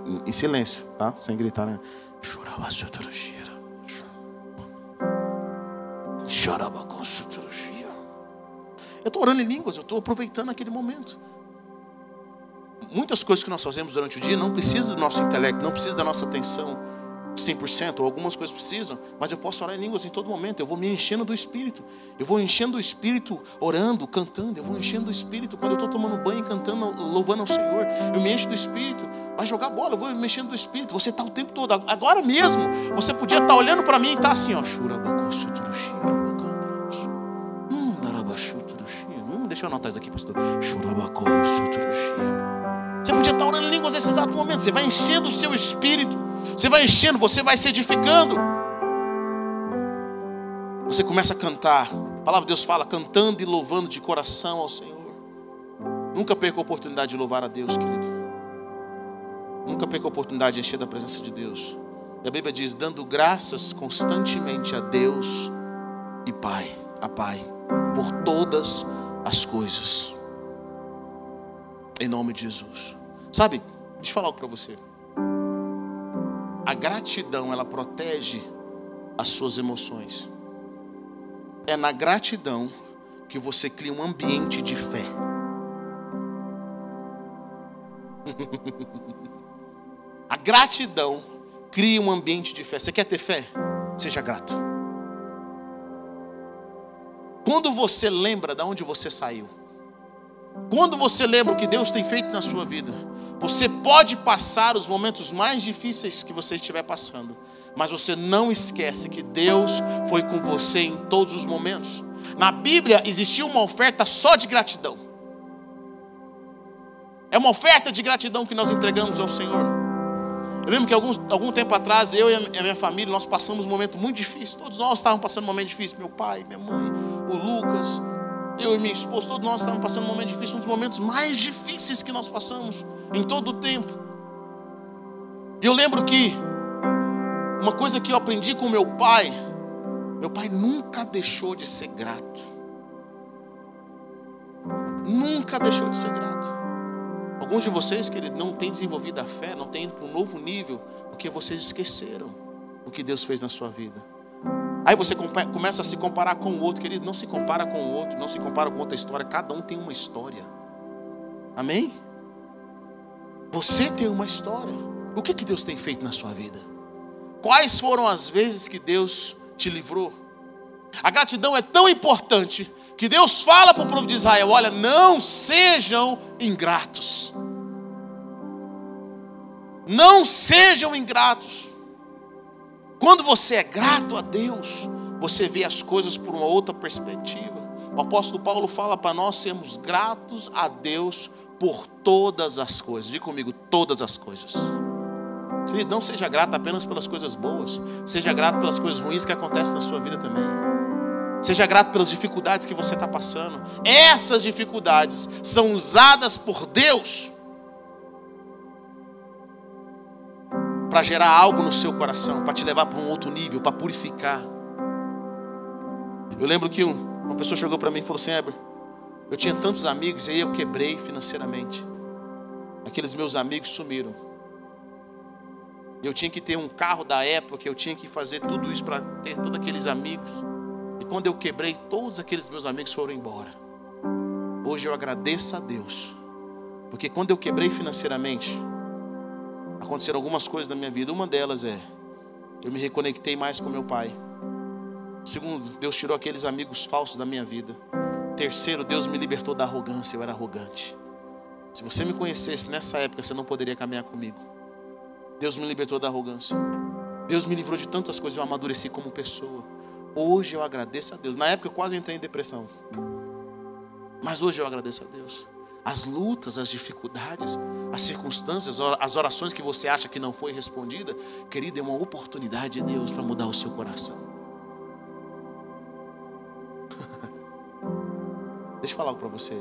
Em, em silêncio, tá? Sem gritar, né? Eu estou orando em línguas, eu estou aproveitando aquele momento muitas coisas que nós fazemos durante o dia não precisam do nosso intelecto, não precisa da nossa atenção 100%, ou algumas coisas precisam, mas eu posso orar em línguas em todo momento, eu vou me enchendo do Espírito, eu vou enchendo do Espírito, orando, cantando, eu vou enchendo do Espírito, quando eu estou tomando banho, cantando, louvando ao Senhor, eu me encho do Espírito, vai jogar bola, eu vou me enchendo do Espírito, você está o tempo todo, agora mesmo, você podia estar tá olhando para mim e estar tá assim, ó, hum, deixa eu anotar isso aqui, pastor, você podia orando em línguas nesse exato momento. Você vai enchendo o seu espírito. Você vai enchendo, você vai se edificando. Você começa a cantar. A palavra de Deus fala, cantando e louvando de coração ao Senhor. Nunca perca a oportunidade de louvar a Deus, querido. Nunca perca a oportunidade de encher da presença de Deus. E a Bíblia diz: dando graças constantemente a Deus e Pai, a Pai, por todas as coisas. Em nome de Jesus. Sabe, deixa eu falar algo para você. A gratidão, ela protege as suas emoções. É na gratidão que você cria um ambiente de fé. A gratidão cria um ambiente de fé. Você quer ter fé? Seja grato. Quando você lembra de onde você saiu, quando você lembra o que Deus tem feito na sua vida, você pode passar os momentos mais difíceis que você estiver passando, mas você não esquece que Deus foi com você em todos os momentos. Na Bíblia existia uma oferta só de gratidão. É uma oferta de gratidão que nós entregamos ao Senhor. Eu lembro que algum tempo atrás, eu e a minha família, nós passamos um momento muito difícil. Todos nós estávamos passando um momento difícil. Meu pai, minha mãe, o Lucas, eu e minha esposa, todos nós estávamos passando um momento difícil, um dos momentos mais difíceis que nós passamos em todo o tempo. E eu lembro que uma coisa que eu aprendi com meu pai, meu pai nunca deixou de ser grato. Nunca deixou de ser grato. Alguns de vocês, querido, não têm desenvolvido a fé, não têm ido para um novo nível, porque vocês esqueceram o que Deus fez na sua vida. Aí você começa a se comparar com o outro, querido. Não se compara com o outro, não se compara com outra história. Cada um tem uma história. Amém? Você tem uma história. O que, que Deus tem feito na sua vida? Quais foram as vezes que Deus te livrou? A gratidão é tão importante que Deus fala para o povo de Israel: olha, não sejam ingratos. Não sejam ingratos. Quando você é grato a Deus, você vê as coisas por uma outra perspectiva. O apóstolo Paulo fala para nós sermos gratos a Deus por todas as coisas. Diga comigo, todas as coisas. Querido, não seja grato apenas pelas coisas boas, seja grato pelas coisas ruins que acontecem na sua vida também. Seja grato pelas dificuldades que você está passando. Essas dificuldades são usadas por Deus para gerar algo no seu coração, para te levar para um outro nível, para purificar. Eu lembro que um, uma pessoa chegou para mim e falou assim: Eber, eu tinha tantos amigos e aí eu quebrei financeiramente. Aqueles meus amigos sumiram. Eu tinha que ter um carro da época, eu tinha que fazer tudo isso para ter todos aqueles amigos. E quando eu quebrei, todos aqueles meus amigos foram embora. Hoje eu agradeço a Deus, porque quando eu quebrei financeiramente, aconteceram algumas coisas na minha vida. Uma delas é eu me reconectei mais com meu pai. Segundo, Deus tirou aqueles amigos falsos da minha vida. Terceiro, Deus me libertou da arrogância. Eu era arrogante. Se você me conhecesse nessa época, você não poderia caminhar comigo. Deus me libertou da arrogância. Deus me livrou de tantas coisas. Eu amadureci como pessoa. Hoje eu agradeço a Deus. Na época eu quase entrei em depressão. Mas hoje eu agradeço a Deus as lutas, as dificuldades, as circunstâncias, as orações que você acha que não foi respondida, querido, é uma oportunidade de Deus para mudar o seu coração. Deixa eu falar algo para você.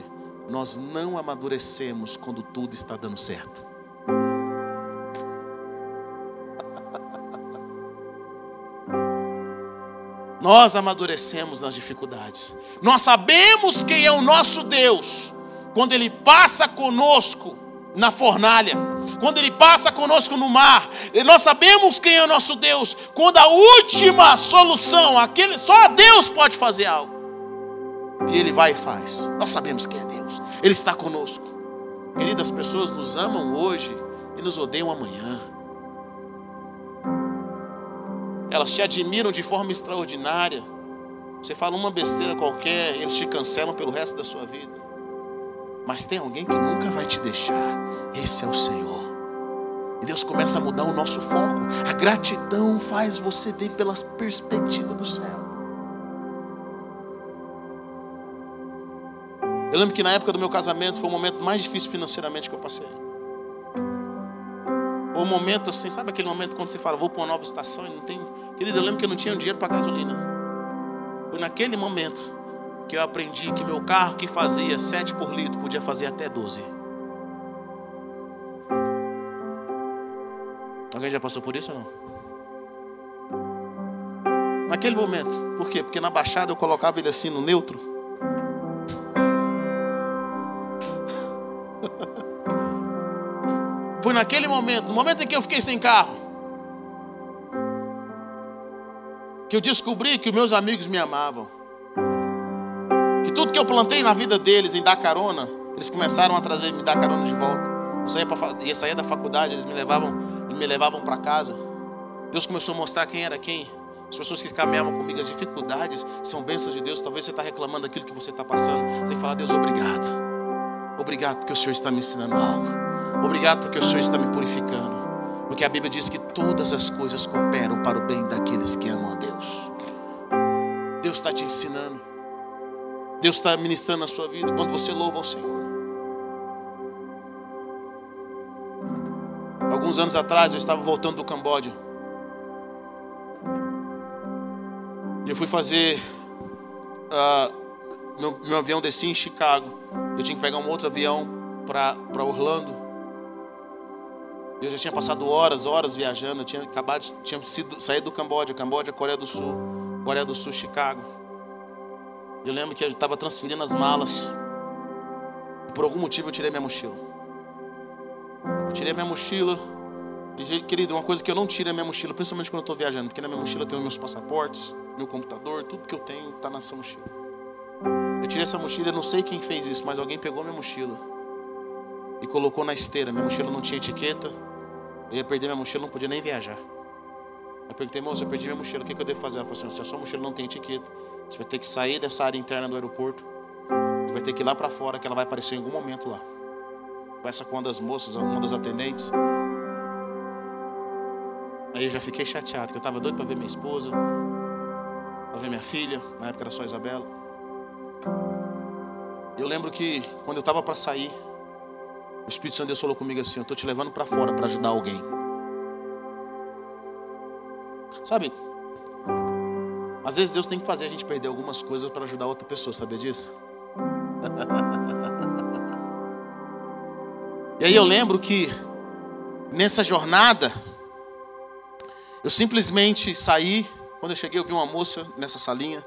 Nós não amadurecemos quando tudo está dando certo. Nós amadurecemos nas dificuldades. Nós sabemos quem é o nosso Deus quando Ele passa conosco na fornalha, quando Ele passa conosco no mar, nós sabemos quem é o nosso Deus, quando a última solução, aquele, só Deus pode fazer algo, e Ele vai e faz, nós sabemos quem é Deus, Ele está conosco. Queridas, pessoas nos amam hoje e nos odeiam amanhã. Elas te admiram de forma extraordinária. Você fala uma besteira qualquer, eles te cancelam pelo resto da sua vida. Mas tem alguém que nunca vai te deixar. Esse é o Senhor. E Deus começa a mudar o nosso foco. A gratidão faz você ver pelas perspectivas do céu. Eu lembro que na época do meu casamento foi o momento mais difícil financeiramente que eu passei. Um momento assim, sabe aquele momento quando você fala, vou para uma nova estação e não tem. Querido, eu lembro que eu não tinha dinheiro para gasolina. Foi naquele momento que eu aprendi que meu carro que fazia 7 por litro podia fazer até 12. Alguém já passou por isso ou não? Naquele momento. Por quê? Porque na baixada eu colocava ele assim no neutro. Foi naquele momento, no momento em que eu fiquei sem carro, que eu descobri que meus amigos me amavam tudo que eu plantei na vida deles em dar carona, eles começaram a trazer, me dar carona de volta. Eu saía, pra, ia sair da faculdade, eles me levavam, me levavam para casa. Deus começou a mostrar quem era quem. As pessoas que caminhavam comigo, as dificuldades são bênçãos de Deus. Talvez você está reclamando daquilo que você está passando. Você tem que falar, Deus, obrigado. Obrigado porque o Senhor está me ensinando algo. Obrigado porque o Senhor está me purificando. Porque a Bíblia diz que todas as coisas cooperam para o bem daqueles que amam a Deus. Deus está te ensinando. Deus está ministrando na sua vida quando você louva ao Senhor. Alguns anos atrás eu estava voltando do Camboja. E eu fui fazer. Uh, meu, meu, avião descia em Chicago. Eu tinha que pegar um outro avião para Orlando. Eu já tinha passado horas, horas viajando. Eu tinha acabado, tinha sido, saído do Camboja, Camboja, Coreia do Sul, Coreia do Sul, Chicago. Eu lembro que eu estava transferindo as malas. Por algum motivo eu tirei minha mochila. Eu tirei minha mochila. E, querido, uma coisa que eu não tiro é minha mochila, principalmente quando eu estou viajando, porque na minha mochila tem os meus passaportes, meu computador, tudo que eu tenho está nessa mochila. Eu tirei essa mochila, eu não sei quem fez isso, mas alguém pegou minha mochila e colocou na esteira. Minha mochila não tinha etiqueta, eu ia perder minha mochila, não podia nem viajar. Eu perguntei, moça, eu perdi minha mochila, o que, que eu devo fazer? Ela falou assim: se a sua mochila não tem etiqueta, você vai ter que sair dessa área interna do aeroporto e vai ter que ir lá para fora, que ela vai aparecer em algum momento lá. Conversa com uma das moças, uma das atendentes. Aí eu já fiquei chateado, que eu estava doido para ver minha esposa, para ver minha filha, na época era só Isabela. Eu lembro que quando eu estava para sair, o Espírito Santo Deus falou comigo assim: Eu estou te levando para fora para ajudar alguém. Sabe? Às vezes Deus tem que fazer a gente perder algumas coisas para ajudar outra pessoa, sabia disso? e aí eu lembro que nessa jornada, eu simplesmente saí. Quando eu cheguei, eu vi uma moça nessa salinha.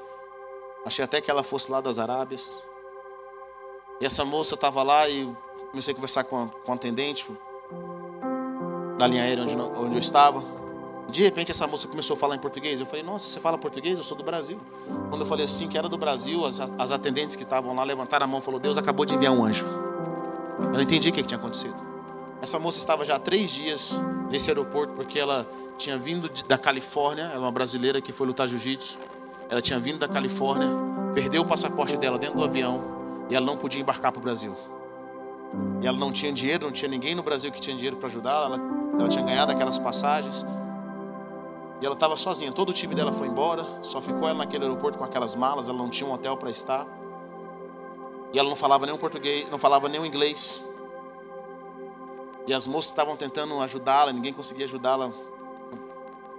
Achei até que ela fosse lá das Arábias. E essa moça estava lá e comecei a conversar com a, com a atendente da linha aérea onde, onde eu estava. De repente essa moça começou a falar em português. Eu falei, nossa, você fala português? Eu sou do Brasil. Quando eu falei assim, que era do Brasil, as, as atendentes que estavam lá levantaram a mão e falaram, Deus acabou de enviar um anjo. Eu não entendi o que, que tinha acontecido. Essa moça estava já há três dias nesse aeroporto, porque ela tinha vindo de, da Califórnia, ela é uma brasileira que foi lutar jiu-jitsu. Ela tinha vindo da Califórnia, perdeu o passaporte dela dentro do avião e ela não podia embarcar para o Brasil. E ela não tinha dinheiro, não tinha ninguém no Brasil que tinha dinheiro para ajudar. Ela, ela tinha ganhado aquelas passagens. E ela estava sozinha, todo o time dela foi embora, só ficou ela naquele aeroporto com aquelas malas, ela não tinha um hotel para estar. E ela não falava nem o português, não falava nem o inglês. E as moças estavam tentando ajudá-la, ninguém conseguia ajudá-la.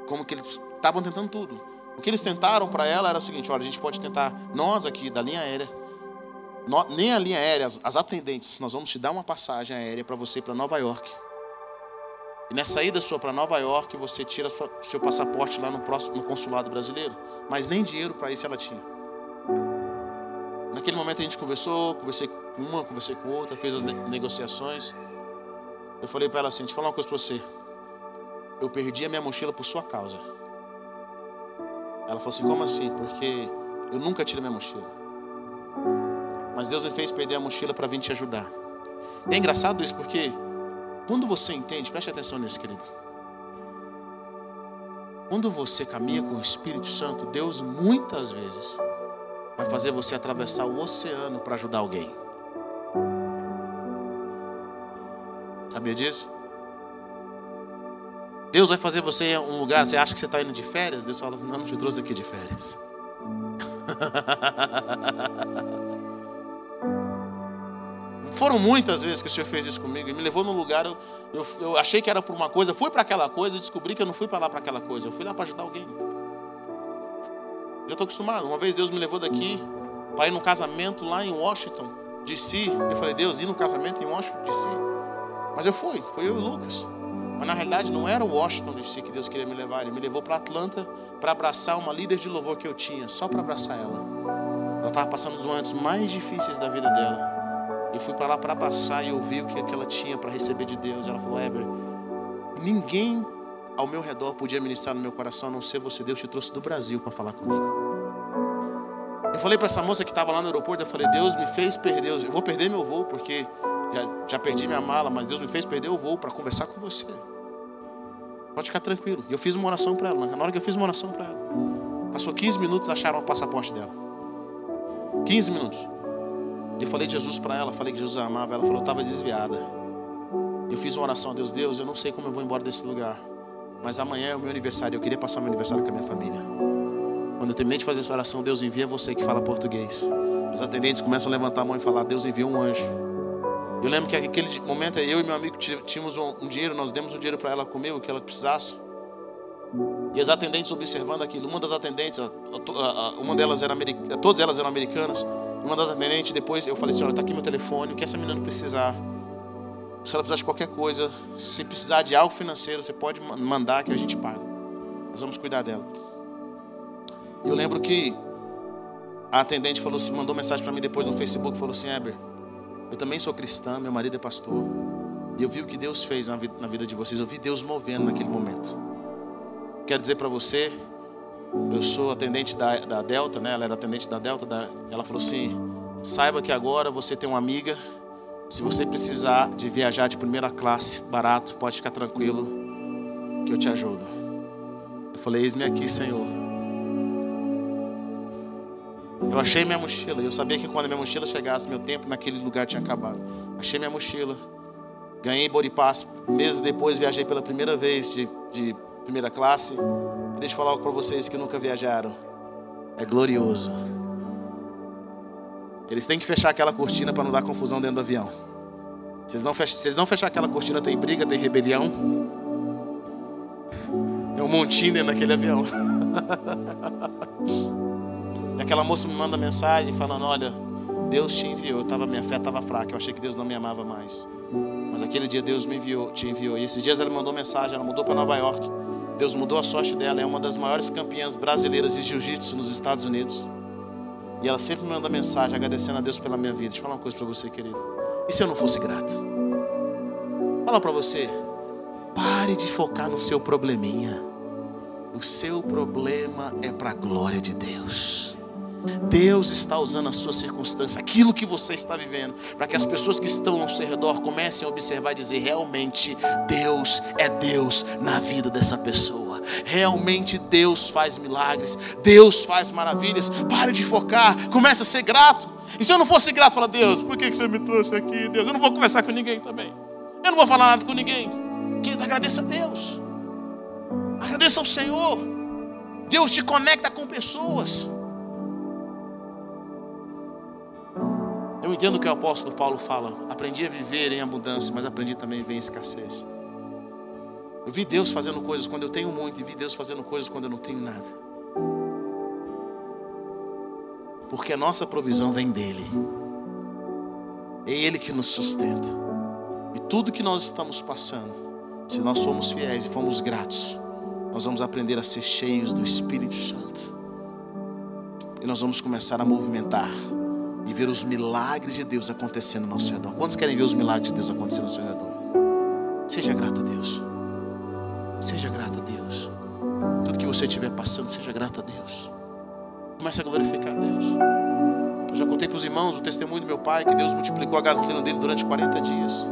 Como que eles estavam tentando tudo. O que eles tentaram para ela era o seguinte: olha, a gente pode tentar, nós aqui da linha aérea, nem a linha aérea, as, as atendentes, nós vamos te dar uma passagem aérea para você para Nova York. E nessa ida sua para Nova York, você tira sua, seu passaporte lá no, próximo, no consulado brasileiro. Mas nem dinheiro para isso ela tinha. Naquele momento a gente conversou, conversei com uma, conversei com outra, fez as negociações. Eu falei para ela assim: Deixa eu falar uma coisa para você. Eu perdi a minha mochila por sua causa. Ela falou assim: Como assim? Porque eu nunca tirei minha mochila. Mas Deus me fez perder a mochila para vir te ajudar. É engraçado isso porque quando você entende, preste atenção nisso, querido. Quando você caminha com o Espírito Santo, Deus muitas vezes vai fazer você atravessar o oceano para ajudar alguém. Sabia disso? Deus vai fazer você em um lugar, você acha que você está indo de férias? Deus fala, não, não te trouxe aqui de férias. Foram muitas vezes que o Senhor fez isso comigo e me levou num lugar, eu, eu, eu achei que era por uma coisa, fui para aquela coisa e descobri que eu não fui para lá para aquela coisa, eu fui lá para ajudar alguém. Já estou acostumado. Uma vez Deus me levou daqui para ir num casamento lá em Washington, D.C. Eu falei, Deus, ir no casamento em Washington, D.C. Mas eu fui, foi eu e Lucas. Mas na realidade não era Washington D.C. que Deus queria me levar, Ele me levou para Atlanta para abraçar uma líder de louvor que eu tinha, só para abraçar ela. Ela estava passando os momentos mais difíceis da vida dela. Eu fui para lá para passar e ouvir o que, que ela tinha para receber de Deus. Ela falou: Eber, ninguém ao meu redor podia ministrar no meu coração a não ser você. Deus te trouxe do Brasil para falar comigo. Eu falei para essa moça que estava lá no aeroporto: Eu falei, Deus me fez perder. Eu vou perder meu voo porque já, já perdi minha mala, mas Deus me fez perder o voo para conversar com você. Pode ficar tranquilo. E eu fiz uma oração para ela. Na hora que eu fiz uma oração para ela, passou 15 minutos, acharam o passaporte dela. 15 minutos. Eu falei de Jesus para ela, falei que Jesus amava. Ela falou, eu estava desviada. Eu fiz uma oração a Deus, Deus, eu não sei como eu vou embora desse lugar. Mas amanhã é o meu aniversário, eu queria passar meu aniversário com a minha família. Quando eu terminei de fazer essa oração, Deus envia você que fala português. Os atendentes começam a levantar a mão e falar, Deus enviou um anjo. Eu lembro que naquele momento eu e meu amigo tínhamos um, dinheiro, nós demos o um dinheiro para ela comer o que ela precisasse. E as atendentes observando aquilo, uma das atendentes, uma delas era todas elas eram americanas. Uma das atendentes, depois eu falei assim: olha, está aqui meu telefone, o que essa menina precisar. Se ela precisar de qualquer coisa, se precisar de algo financeiro, você pode mandar que a gente paga. Nós vamos cuidar dela. Eu lembro que a atendente falou assim, mandou mensagem para mim depois no Facebook, falou assim, Eber, eu também sou cristã, meu marido é pastor. E eu vi o que Deus fez na vida, na vida de vocês. Eu vi Deus movendo naquele momento. Quero dizer para você, eu sou atendente da, da Delta, né? Ela era atendente da Delta. Da, ela falou assim: saiba que agora você tem uma amiga. Se você precisar de viajar de primeira classe, barato, pode ficar tranquilo, que eu te ajudo. Eu falei: eis-me aqui, Senhor. Eu achei minha mochila. Eu sabia que quando minha mochila chegasse, meu tempo naquele lugar tinha acabado. Achei minha mochila. Ganhei Boripass. Meses depois viajei pela primeira vez de, de primeira classe. Deixa eu falar algo para vocês que nunca viajaram. É glorioso. Eles têm que fechar aquela cortina para não dar confusão dentro do avião. Se eles, não fecham, se eles não fechar aquela cortina, tem briga, tem rebelião. Tem um montinho dentro daquele avião. e aquela moça me manda mensagem falando: Olha, Deus te enviou. Eu tava, minha fé estava fraca. Eu achei que Deus não me amava mais. Mas aquele dia Deus me enviou, te enviou. E esses dias ela mandou mensagem, ela mudou para Nova York. Deus mudou a sorte dela, é uma das maiores campeãs brasileiras de jiu-jitsu nos Estados Unidos. E ela sempre me manda mensagem agradecendo a Deus pela minha vida. Deixa eu falar uma coisa para você, querido. E se eu não fosse grato? Fala para você. Pare de focar no seu probleminha. O seu problema é para a glória de Deus. Deus está usando a sua circunstância, aquilo que você está vivendo, para que as pessoas que estão ao seu redor comecem a observar e dizer: realmente Deus é Deus na vida dessa pessoa. Realmente Deus faz milagres, Deus faz maravilhas. Pare de focar, comece a ser grato. E se eu não fosse grato, fala: Deus, por que você me trouxe aqui? Deus, eu não vou conversar com ninguém também. Eu não vou falar nada com ninguém. Querido, agradeça a Deus. Agradeça ao Senhor. Deus te conecta com pessoas. Entendo o que o apóstolo Paulo fala. Aprendi a viver em abundância, mas aprendi também a viver em escassez. Eu vi Deus fazendo coisas quando eu tenho muito e vi Deus fazendo coisas quando eu não tenho nada. Porque a nossa provisão vem dele. É ele que nos sustenta. E tudo que nós estamos passando, se nós somos fiéis e formos gratos, nós vamos aprender a ser cheios do Espírito Santo. E nós vamos começar a movimentar e ver os milagres de Deus acontecendo ao nosso redor. Quantos querem ver os milagres de Deus acontecendo ao seu redor? Seja grato a Deus. Seja grato a Deus. Tudo que você estiver passando, seja grato a Deus. Comece a glorificar a Deus. Eu já contei para os irmãos o testemunho do meu pai que Deus multiplicou a gasolina dele durante 40 dias.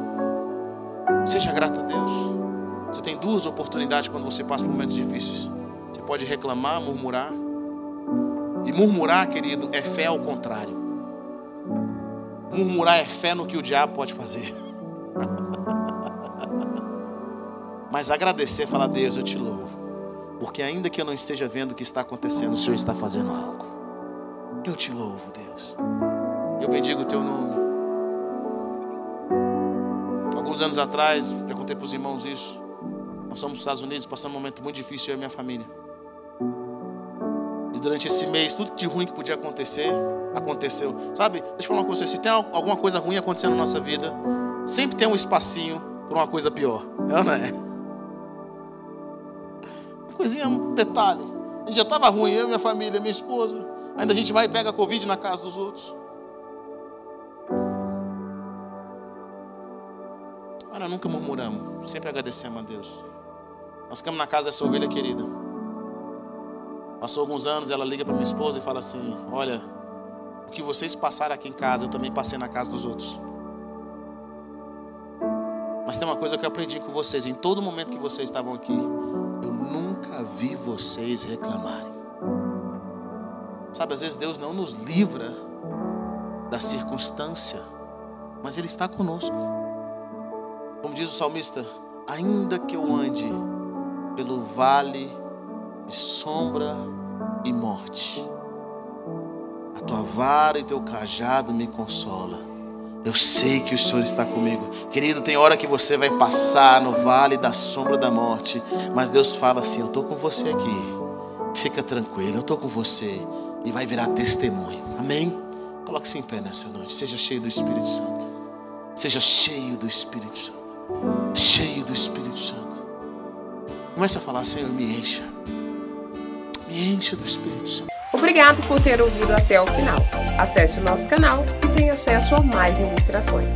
Seja grato a Deus. Você tem duas oportunidades quando você passa por momentos difíceis. Você pode reclamar, murmurar. E murmurar, querido, é fé ao contrário. Murmurar é fé no que o diabo pode fazer. Mas agradecer, falar, Deus, eu te louvo. Porque ainda que eu não esteja vendo o que está acontecendo, o Senhor está fazendo algo. Eu te louvo, Deus. Eu bendigo o teu nome. Alguns anos atrás, já contei para os irmãos isso. Nós somos nos Estados Unidos, passamos um momento muito difícil, eu e minha família. E durante esse mês, tudo de ruim que podia acontecer, aconteceu. Sabe, deixa eu falar uma coisa, se tem alguma coisa ruim acontecendo na nossa vida, sempre tem um espacinho para uma coisa pior. É não é? Uma coisinha, um detalhe. A gente já estava ruim, eu, minha família, minha esposa. Ainda a gente vai e pega Covid na casa dos outros. Nós nunca murmuramos, sempre agradecemos a Deus. Nós ficamos na casa dessa ovelha querida. Passou alguns anos, ela liga para minha esposa e fala assim: Olha, o que vocês passaram aqui em casa, eu também passei na casa dos outros. Mas tem uma coisa que eu aprendi com vocês: em todo momento que vocês estavam aqui, eu nunca vi vocês reclamarem. Sabe, às vezes Deus não nos livra da circunstância, mas Ele está conosco. Como diz o salmista: ainda que eu ande pelo vale de sombra e morte, a tua vara e teu cajado me consola. Eu sei que o Senhor está comigo. Querido, tem hora que você vai passar no vale da sombra da morte, mas Deus fala assim: Eu estou com você aqui. Fica tranquilo, eu estou com você. E vai virar testemunho. Amém? Coloque-se em pé nessa noite. Seja cheio do Espírito Santo. Seja cheio do Espírito Santo. Cheio do Espírito Santo. Comece a falar, Senhor, me encha. Me encha do Espírito Santo. Obrigado por ter ouvido até o final. Acesse o nosso canal e tenha acesso a mais ministrações.